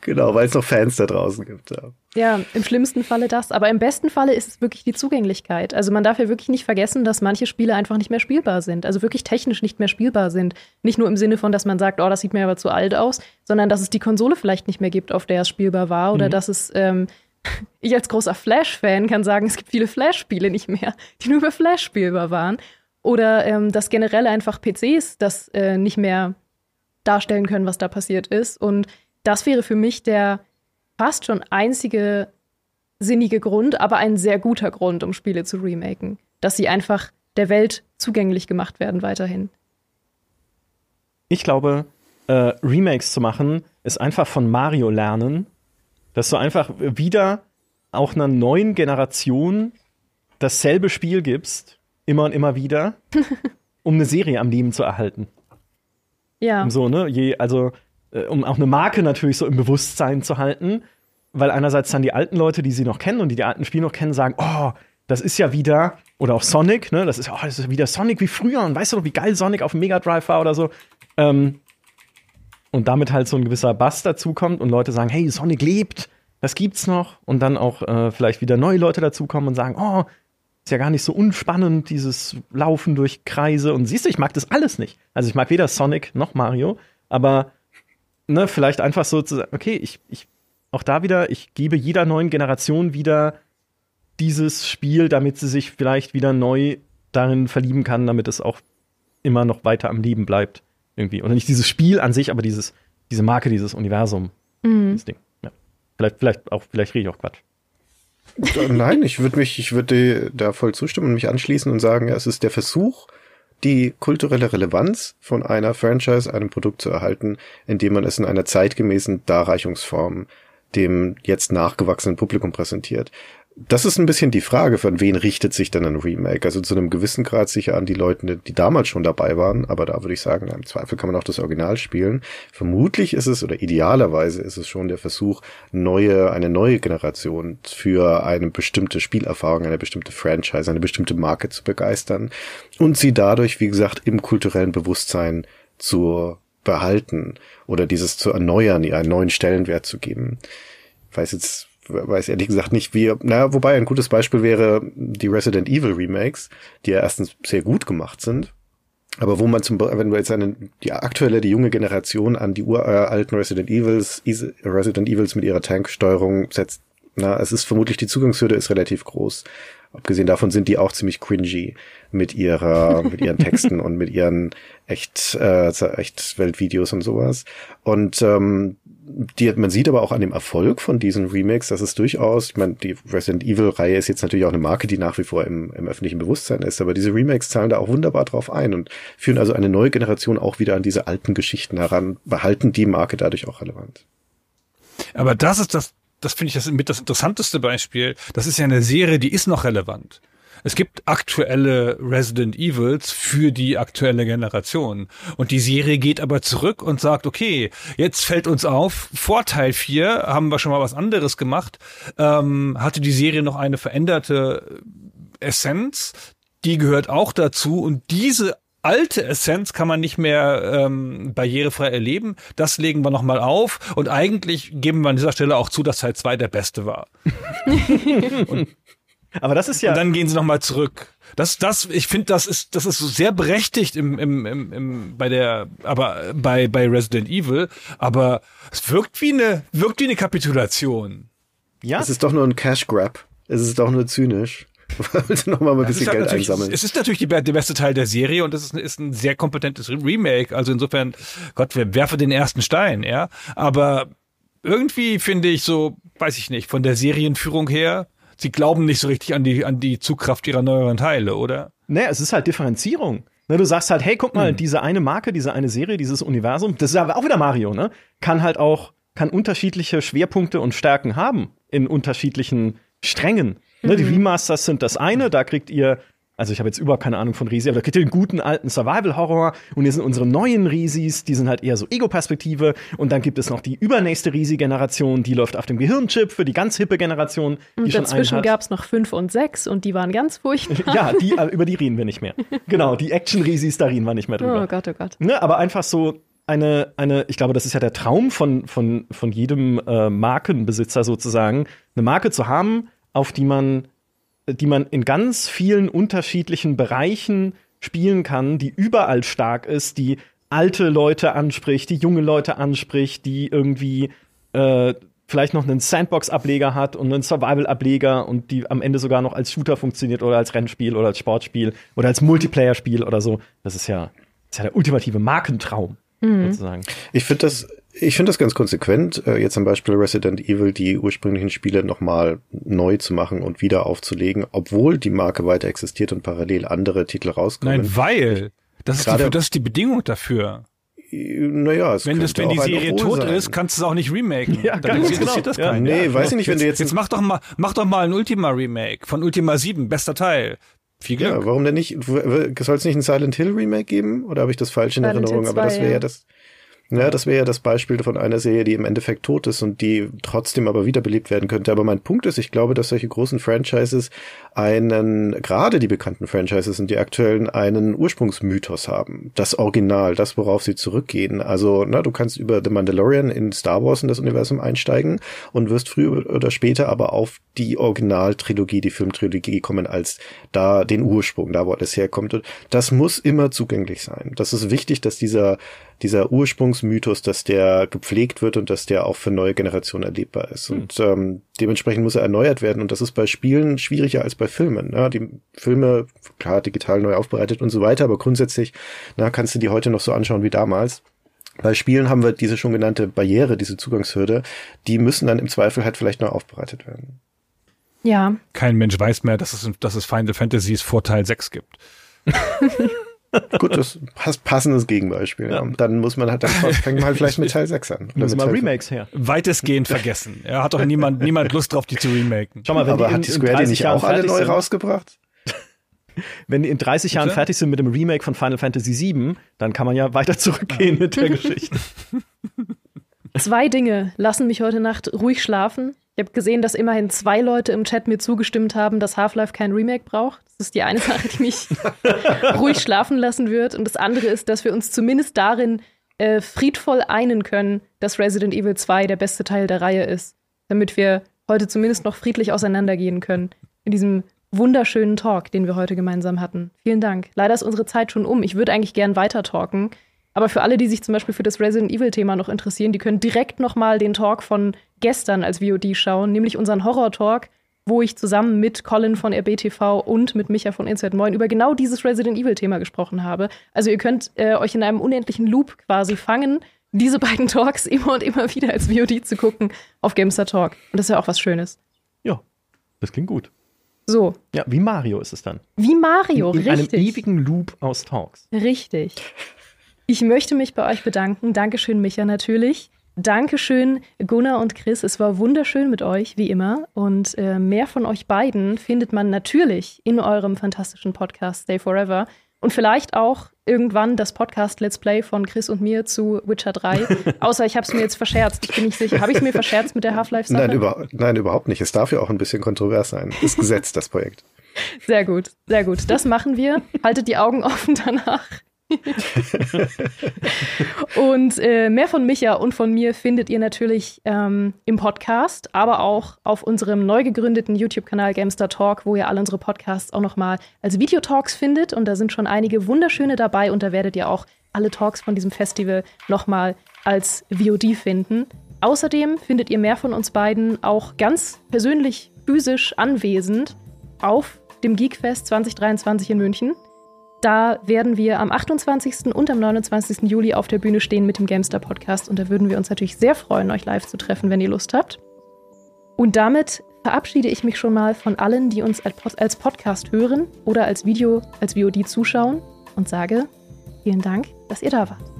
Speaker 3: genau, weil es noch Fans da draußen gibt. Ja.
Speaker 1: Ja, im schlimmsten Falle das. Aber im besten Falle ist es wirklich die Zugänglichkeit. Also man darf ja wirklich nicht vergessen, dass manche Spiele einfach nicht mehr spielbar sind. Also wirklich technisch nicht mehr spielbar sind. Nicht nur im Sinne von, dass man sagt, oh, das sieht mir aber zu alt aus, sondern dass es die Konsole vielleicht nicht mehr gibt, auf der es spielbar war. Oder dass es, ähm, ich als großer Flash-Fan kann sagen, es gibt viele Flash-Spiele nicht mehr, die nur über Flash spielbar waren. Oder ähm, dass generell einfach PCs das äh, nicht mehr darstellen können, was da passiert ist. Und das wäre für mich der fast schon einzige sinnige Grund, aber ein sehr guter Grund, um Spiele zu remaken. Dass sie einfach der Welt zugänglich gemacht werden weiterhin.
Speaker 4: Ich glaube, äh, Remakes zu machen, ist einfach von Mario lernen, dass du einfach wieder auch einer neuen Generation dasselbe Spiel gibst, immer und immer wieder, um eine Serie am Leben zu erhalten.
Speaker 1: Ja.
Speaker 4: Um so, ne? Je, also, äh, um auch eine Marke natürlich so im Bewusstsein zu halten, weil einerseits dann die alten Leute, die sie noch kennen und die die alten Spiele noch kennen, sagen, oh, das ist ja wieder, oder auch Sonic, ne? Das ist, oh, das ist wieder Sonic wie früher und weißt du noch, wie geil Sonic auf dem Mega Drive war oder so. Ähm, und damit halt so ein gewisser Bass dazukommt und Leute sagen, hey, Sonic lebt, das gibt's noch. Und dann auch äh, vielleicht wieder neue Leute dazukommen und sagen, oh, ist ja gar nicht so unspannend, dieses Laufen durch Kreise. Und siehst du, ich mag das alles nicht. Also ich mag weder Sonic noch Mario, aber ne, vielleicht einfach so zu sagen, okay, ich, ich, auch da wieder, ich gebe jeder neuen Generation wieder dieses Spiel, damit sie sich vielleicht wieder neu darin verlieben kann, damit es auch immer noch weiter am Leben bleibt. Irgendwie. Oder nicht dieses Spiel an sich, aber dieses, diese Marke, dieses Universum. Dieses Ding. Ja. Vielleicht, vielleicht auch, vielleicht rede ich auch Quatsch.
Speaker 3: Nein, ich würde mich, ich würde da voll zustimmen und mich anschließen und sagen, ja, es ist der Versuch, die kulturelle Relevanz von einer Franchise, einem Produkt zu erhalten, indem man es in einer zeitgemäßen Darreichungsform dem jetzt nachgewachsenen Publikum präsentiert. Das ist ein bisschen die Frage, von wen richtet sich denn ein Remake? Also zu einem gewissen Grad sicher an die Leute, die damals schon dabei waren, aber da würde ich sagen, im Zweifel kann man auch das Original spielen. Vermutlich ist es oder idealerweise ist es schon der Versuch, neue, eine neue Generation für eine bestimmte Spielerfahrung, eine bestimmte Franchise, eine bestimmte Marke zu begeistern und sie dadurch, wie gesagt, im kulturellen Bewusstsein zu behalten oder dieses zu erneuern, ihr einen neuen Stellenwert zu geben. Ich weiß jetzt weiß ehrlich gesagt nicht, wie, na, wobei ein gutes Beispiel wäre die Resident Evil Remakes, die ja erstens sehr gut gemacht sind, aber wo man zum Beispiel, wenn du jetzt eine, die aktuelle, die junge Generation an die uralten Resident Evils, Resident Evils mit ihrer Tanksteuerung setzt, na, es ist vermutlich die Zugangshürde ist relativ groß. Abgesehen davon sind die auch ziemlich cringy mit ihrer, mit ihren Texten und mit ihren echt, äh, echt Weltvideos und sowas. Und ähm, die, man sieht aber auch an dem Erfolg von diesen Remakes, dass es durchaus, ich meine, die Resident Evil-Reihe ist jetzt natürlich auch eine Marke, die nach wie vor im, im öffentlichen Bewusstsein ist, aber diese Remakes zahlen da auch wunderbar drauf ein und führen also eine neue Generation auch wieder an diese alten Geschichten heran, behalten die Marke dadurch auch relevant.
Speaker 2: Aber das ist das, das finde ich das mit das interessanteste Beispiel. Das ist ja eine Serie, die ist noch relevant. Es gibt aktuelle Resident Evils für die aktuelle Generation. Und die Serie geht aber zurück und sagt, okay, jetzt fällt uns auf, vor Teil 4 haben wir schon mal was anderes gemacht, ähm, hatte die Serie noch eine veränderte Essenz, die gehört auch dazu und diese alte Essenz kann man nicht mehr ähm, barrierefrei erleben. Das legen wir nochmal auf. Und eigentlich geben wir an dieser Stelle auch zu, dass Teil 2 der beste war. und,
Speaker 4: Aber das ist ja.
Speaker 2: und dann gehen sie nochmal zurück. Das, das, ich finde, das ist, das ist so sehr berechtigt im, im, im, im, bei der, aber bei, bei Resident Evil. Aber es wirkt wie eine, wirkt wie eine Kapitulation.
Speaker 4: ja,
Speaker 3: Es ist doch nur ein Cash Grab. Es ist doch nur zynisch. Wollte noch mal ein
Speaker 2: Es
Speaker 3: bisschen
Speaker 2: ist, halt
Speaker 3: Geld
Speaker 2: natürlich-
Speaker 3: einsammeln.
Speaker 2: es ist natürlich die, der beste Teil der Serie und es ist, ist ein sehr kompetentes Remake. Also insofern, Gott, wer werfe den ersten Stein, ja. Aber irgendwie finde ich so, weiß ich nicht, von der Serienführung her, sie glauben nicht so richtig an die, an die Zugkraft ihrer neueren Teile, oder?
Speaker 4: Naja, es ist halt Differenzierung. Ne, du sagst halt, hey, guck mal, diese eine Marke, diese eine Serie, dieses Universum, das ist aber auch wieder Mario, ne? Kann halt auch, kann unterschiedliche Schwerpunkte und Stärken haben in unterschiedlichen Strängen. Ne, die Remasters sind das eine, da kriegt ihr Also ich habe jetzt überhaupt keine Ahnung von Risi, aber da gibt es den guten alten Survival-Horror und hier sind unsere neuen Risis, die sind halt eher so Ego-Perspektive und dann gibt es noch die übernächste Risi-Generation, die läuft auf dem Gehirnchip für die ganz hippe Generation. Die
Speaker 1: Und dazwischen gab es noch fünf und sechs und die waren ganz furchtbar.
Speaker 4: Ja, die, über die reden wir nicht mehr. Genau, die Action-Risis, da reden wir nicht mehr drüber.
Speaker 1: Oh Gott, oh Gott.
Speaker 4: Ne, aber einfach so eine, eine, ich glaube, das ist ja der Traum von, von, von jedem äh, Markenbesitzer sozusagen, eine Marke zu haben, auf die man, die man in ganz vielen unterschiedlichen Bereichen spielen kann, die überall stark ist, die alte Leute anspricht, die junge Leute anspricht, die irgendwie äh, vielleicht noch einen Sandbox-Ableger hat und einen Survival-Ableger und die am Ende sogar noch als Shooter funktioniert oder als Rennspiel oder als Sportspiel oder als Multiplayer-Spiel oder so. Das ist ja, das ist ja der ultimative Markentraum, sozusagen.
Speaker 3: Ich finde das, ich finde das ganz konsequent, äh, jetzt zum Beispiel Resident Evil die ursprünglichen Spiele nochmal neu zu machen und wieder aufzulegen, obwohl die Marke weiter existiert und parallel andere Titel rauskommen.
Speaker 2: Nein, weil. Das ist, die, das ist die Bedingung dafür.
Speaker 3: naja, es
Speaker 2: Wenn, das, wenn die Serie tot
Speaker 3: sein.
Speaker 2: ist, kannst du es auch nicht remaken.
Speaker 4: Ja,
Speaker 2: Dann
Speaker 4: ganz
Speaker 2: interessiert
Speaker 4: genau.
Speaker 2: das
Speaker 4: Ja,
Speaker 2: keinen.
Speaker 3: nee, weiß ich nicht, wenn du jetzt-
Speaker 2: Jetzt mach doch mal, mach doch mal ein Ultima-Remake von Ultima 7, bester Teil. Viel Glück.
Speaker 3: Ja, warum denn nicht? Soll es nicht ein Silent Hill Remake geben? Oder habe ich das falsch in
Speaker 1: Silent
Speaker 3: Erinnerung?
Speaker 1: Hill
Speaker 3: Aber das
Speaker 1: 2,
Speaker 3: wäre ja
Speaker 1: ja.
Speaker 3: das. Ja, das wäre ja das Beispiel von einer Serie, die im Endeffekt tot ist und die trotzdem aber wiederbelebt werden könnte. Aber mein Punkt ist, ich glaube, dass solche großen Franchises einen, gerade die bekannten Franchises und die aktuellen, einen Ursprungsmythos haben. Das Original, das, worauf sie zurückgehen. Also, na, du kannst über The Mandalorian in Star Wars in das Universum einsteigen und wirst früher oder später aber auf die Originaltrilogie, die Filmtrilogie kommen als da den Ursprung, da wo alles herkommt. Und das muss immer zugänglich sein. Das ist wichtig, dass dieser dieser Ursprungsmythos, dass der gepflegt wird und dass der auch für neue Generationen erlebbar ist. Und ähm, dementsprechend muss er erneuert werden. Und das ist bei Spielen schwieriger als bei Filmen. Ne? Die Filme, klar, digital neu aufbereitet und so weiter, aber grundsätzlich na, kannst du die heute noch so anschauen wie damals. Bei Spielen haben wir diese schon genannte Barriere, diese Zugangshürde, die müssen dann im Zweifel halt vielleicht neu aufbereitet werden.
Speaker 1: Ja,
Speaker 2: Kein Mensch weiß mehr, dass es, dass es Final Fantasies vor Teil 6 gibt.
Speaker 3: Gut, das passt passendes Gegenbeispiel. Ja. Dann muss man halt, dann fängt man halt vielleicht mit Teil 6 an. Mit
Speaker 4: mal Remakes her.
Speaker 2: Weitestgehend vergessen. Ja, hat doch niemand, niemand Lust drauf, die zu remaken.
Speaker 4: Schau mal, wenn
Speaker 3: Aber
Speaker 4: die in,
Speaker 3: hat die Square die
Speaker 4: 30
Speaker 3: nicht
Speaker 4: Jahren
Speaker 3: auch alle neu
Speaker 4: sind,
Speaker 3: rausgebracht?
Speaker 4: wenn die in 30 Jahren fertig sind mit dem Remake von Final Fantasy VII, dann kann man ja weiter zurückgehen mit der Geschichte.
Speaker 1: Zwei Dinge lassen mich heute Nacht ruhig schlafen. Ich habe gesehen, dass immerhin zwei Leute im Chat mir zugestimmt haben, dass Half-Life kein Remake braucht. Das ist die eine Sache, die mich ruhig schlafen lassen wird. Und das andere ist, dass wir uns zumindest darin äh, friedvoll einen können, dass Resident Evil 2 der beste Teil der Reihe ist. Damit wir heute zumindest noch friedlich auseinandergehen können. In diesem wunderschönen Talk, den wir heute gemeinsam hatten. Vielen Dank. Leider ist unsere Zeit schon um. Ich würde eigentlich gern weiter talken. Aber für alle, die sich zum Beispiel für das Resident Evil-Thema noch interessieren, die können direkt noch mal den Talk von gestern als VOD schauen, nämlich unseren Horror-Talk, wo ich zusammen mit Colin von RBTV und mit Micha von Inside Moin über genau dieses Resident Evil-Thema gesprochen habe. Also ihr könnt äh, euch in einem unendlichen Loop quasi fangen, diese beiden Talks immer und immer wieder als VOD zu gucken auf Gamestar Talk. Und das ist ja auch was Schönes.
Speaker 4: Ja, das klingt gut.
Speaker 1: So,
Speaker 4: Ja, wie Mario ist es dann.
Speaker 1: wie Mario,
Speaker 4: in einem
Speaker 1: richtig.
Speaker 4: ewigen Loop aus Talks.
Speaker 1: Richtig. Ich möchte mich bei euch bedanken. Dankeschön, Micha, natürlich. Dankeschön, Gunnar und Chris. Es war wunderschön mit euch, wie immer. Und äh, mehr von euch beiden findet man natürlich in eurem fantastischen Podcast Stay Forever. Und vielleicht auch irgendwann das Podcast Let's Play von Chris und mir zu Witcher 3. Außer ich habe es mir jetzt verscherzt. Ich bin nicht sicher. Habe ich es mir verscherzt mit der Half-Life-Sache?
Speaker 3: Nein, über, nein, überhaupt nicht. Es darf ja auch ein bisschen kontrovers sein. Ist Gesetz, das Projekt.
Speaker 1: Sehr gut, sehr gut. Das machen wir. Haltet die Augen offen danach. und äh, mehr von Micha und von mir findet ihr natürlich ähm, im Podcast, aber auch auf unserem neu gegründeten YouTube-Kanal Gamestar Talk, wo ihr alle unsere Podcasts auch nochmal als Videotalks findet. Und da sind schon einige wunderschöne dabei und da werdet ihr auch alle Talks von diesem Festival nochmal als VOD finden. Außerdem findet ihr mehr von uns beiden auch ganz persönlich physisch anwesend auf dem Geekfest 2023 in München. Da werden wir am 28. und am 29. Juli auf der Bühne stehen mit dem Gamestar Podcast und da würden wir uns natürlich sehr freuen, euch live zu treffen, wenn ihr Lust habt. Und damit verabschiede ich mich schon mal von allen, die uns als Podcast hören oder als Video, als VOD zuschauen und sage vielen Dank, dass ihr da wart.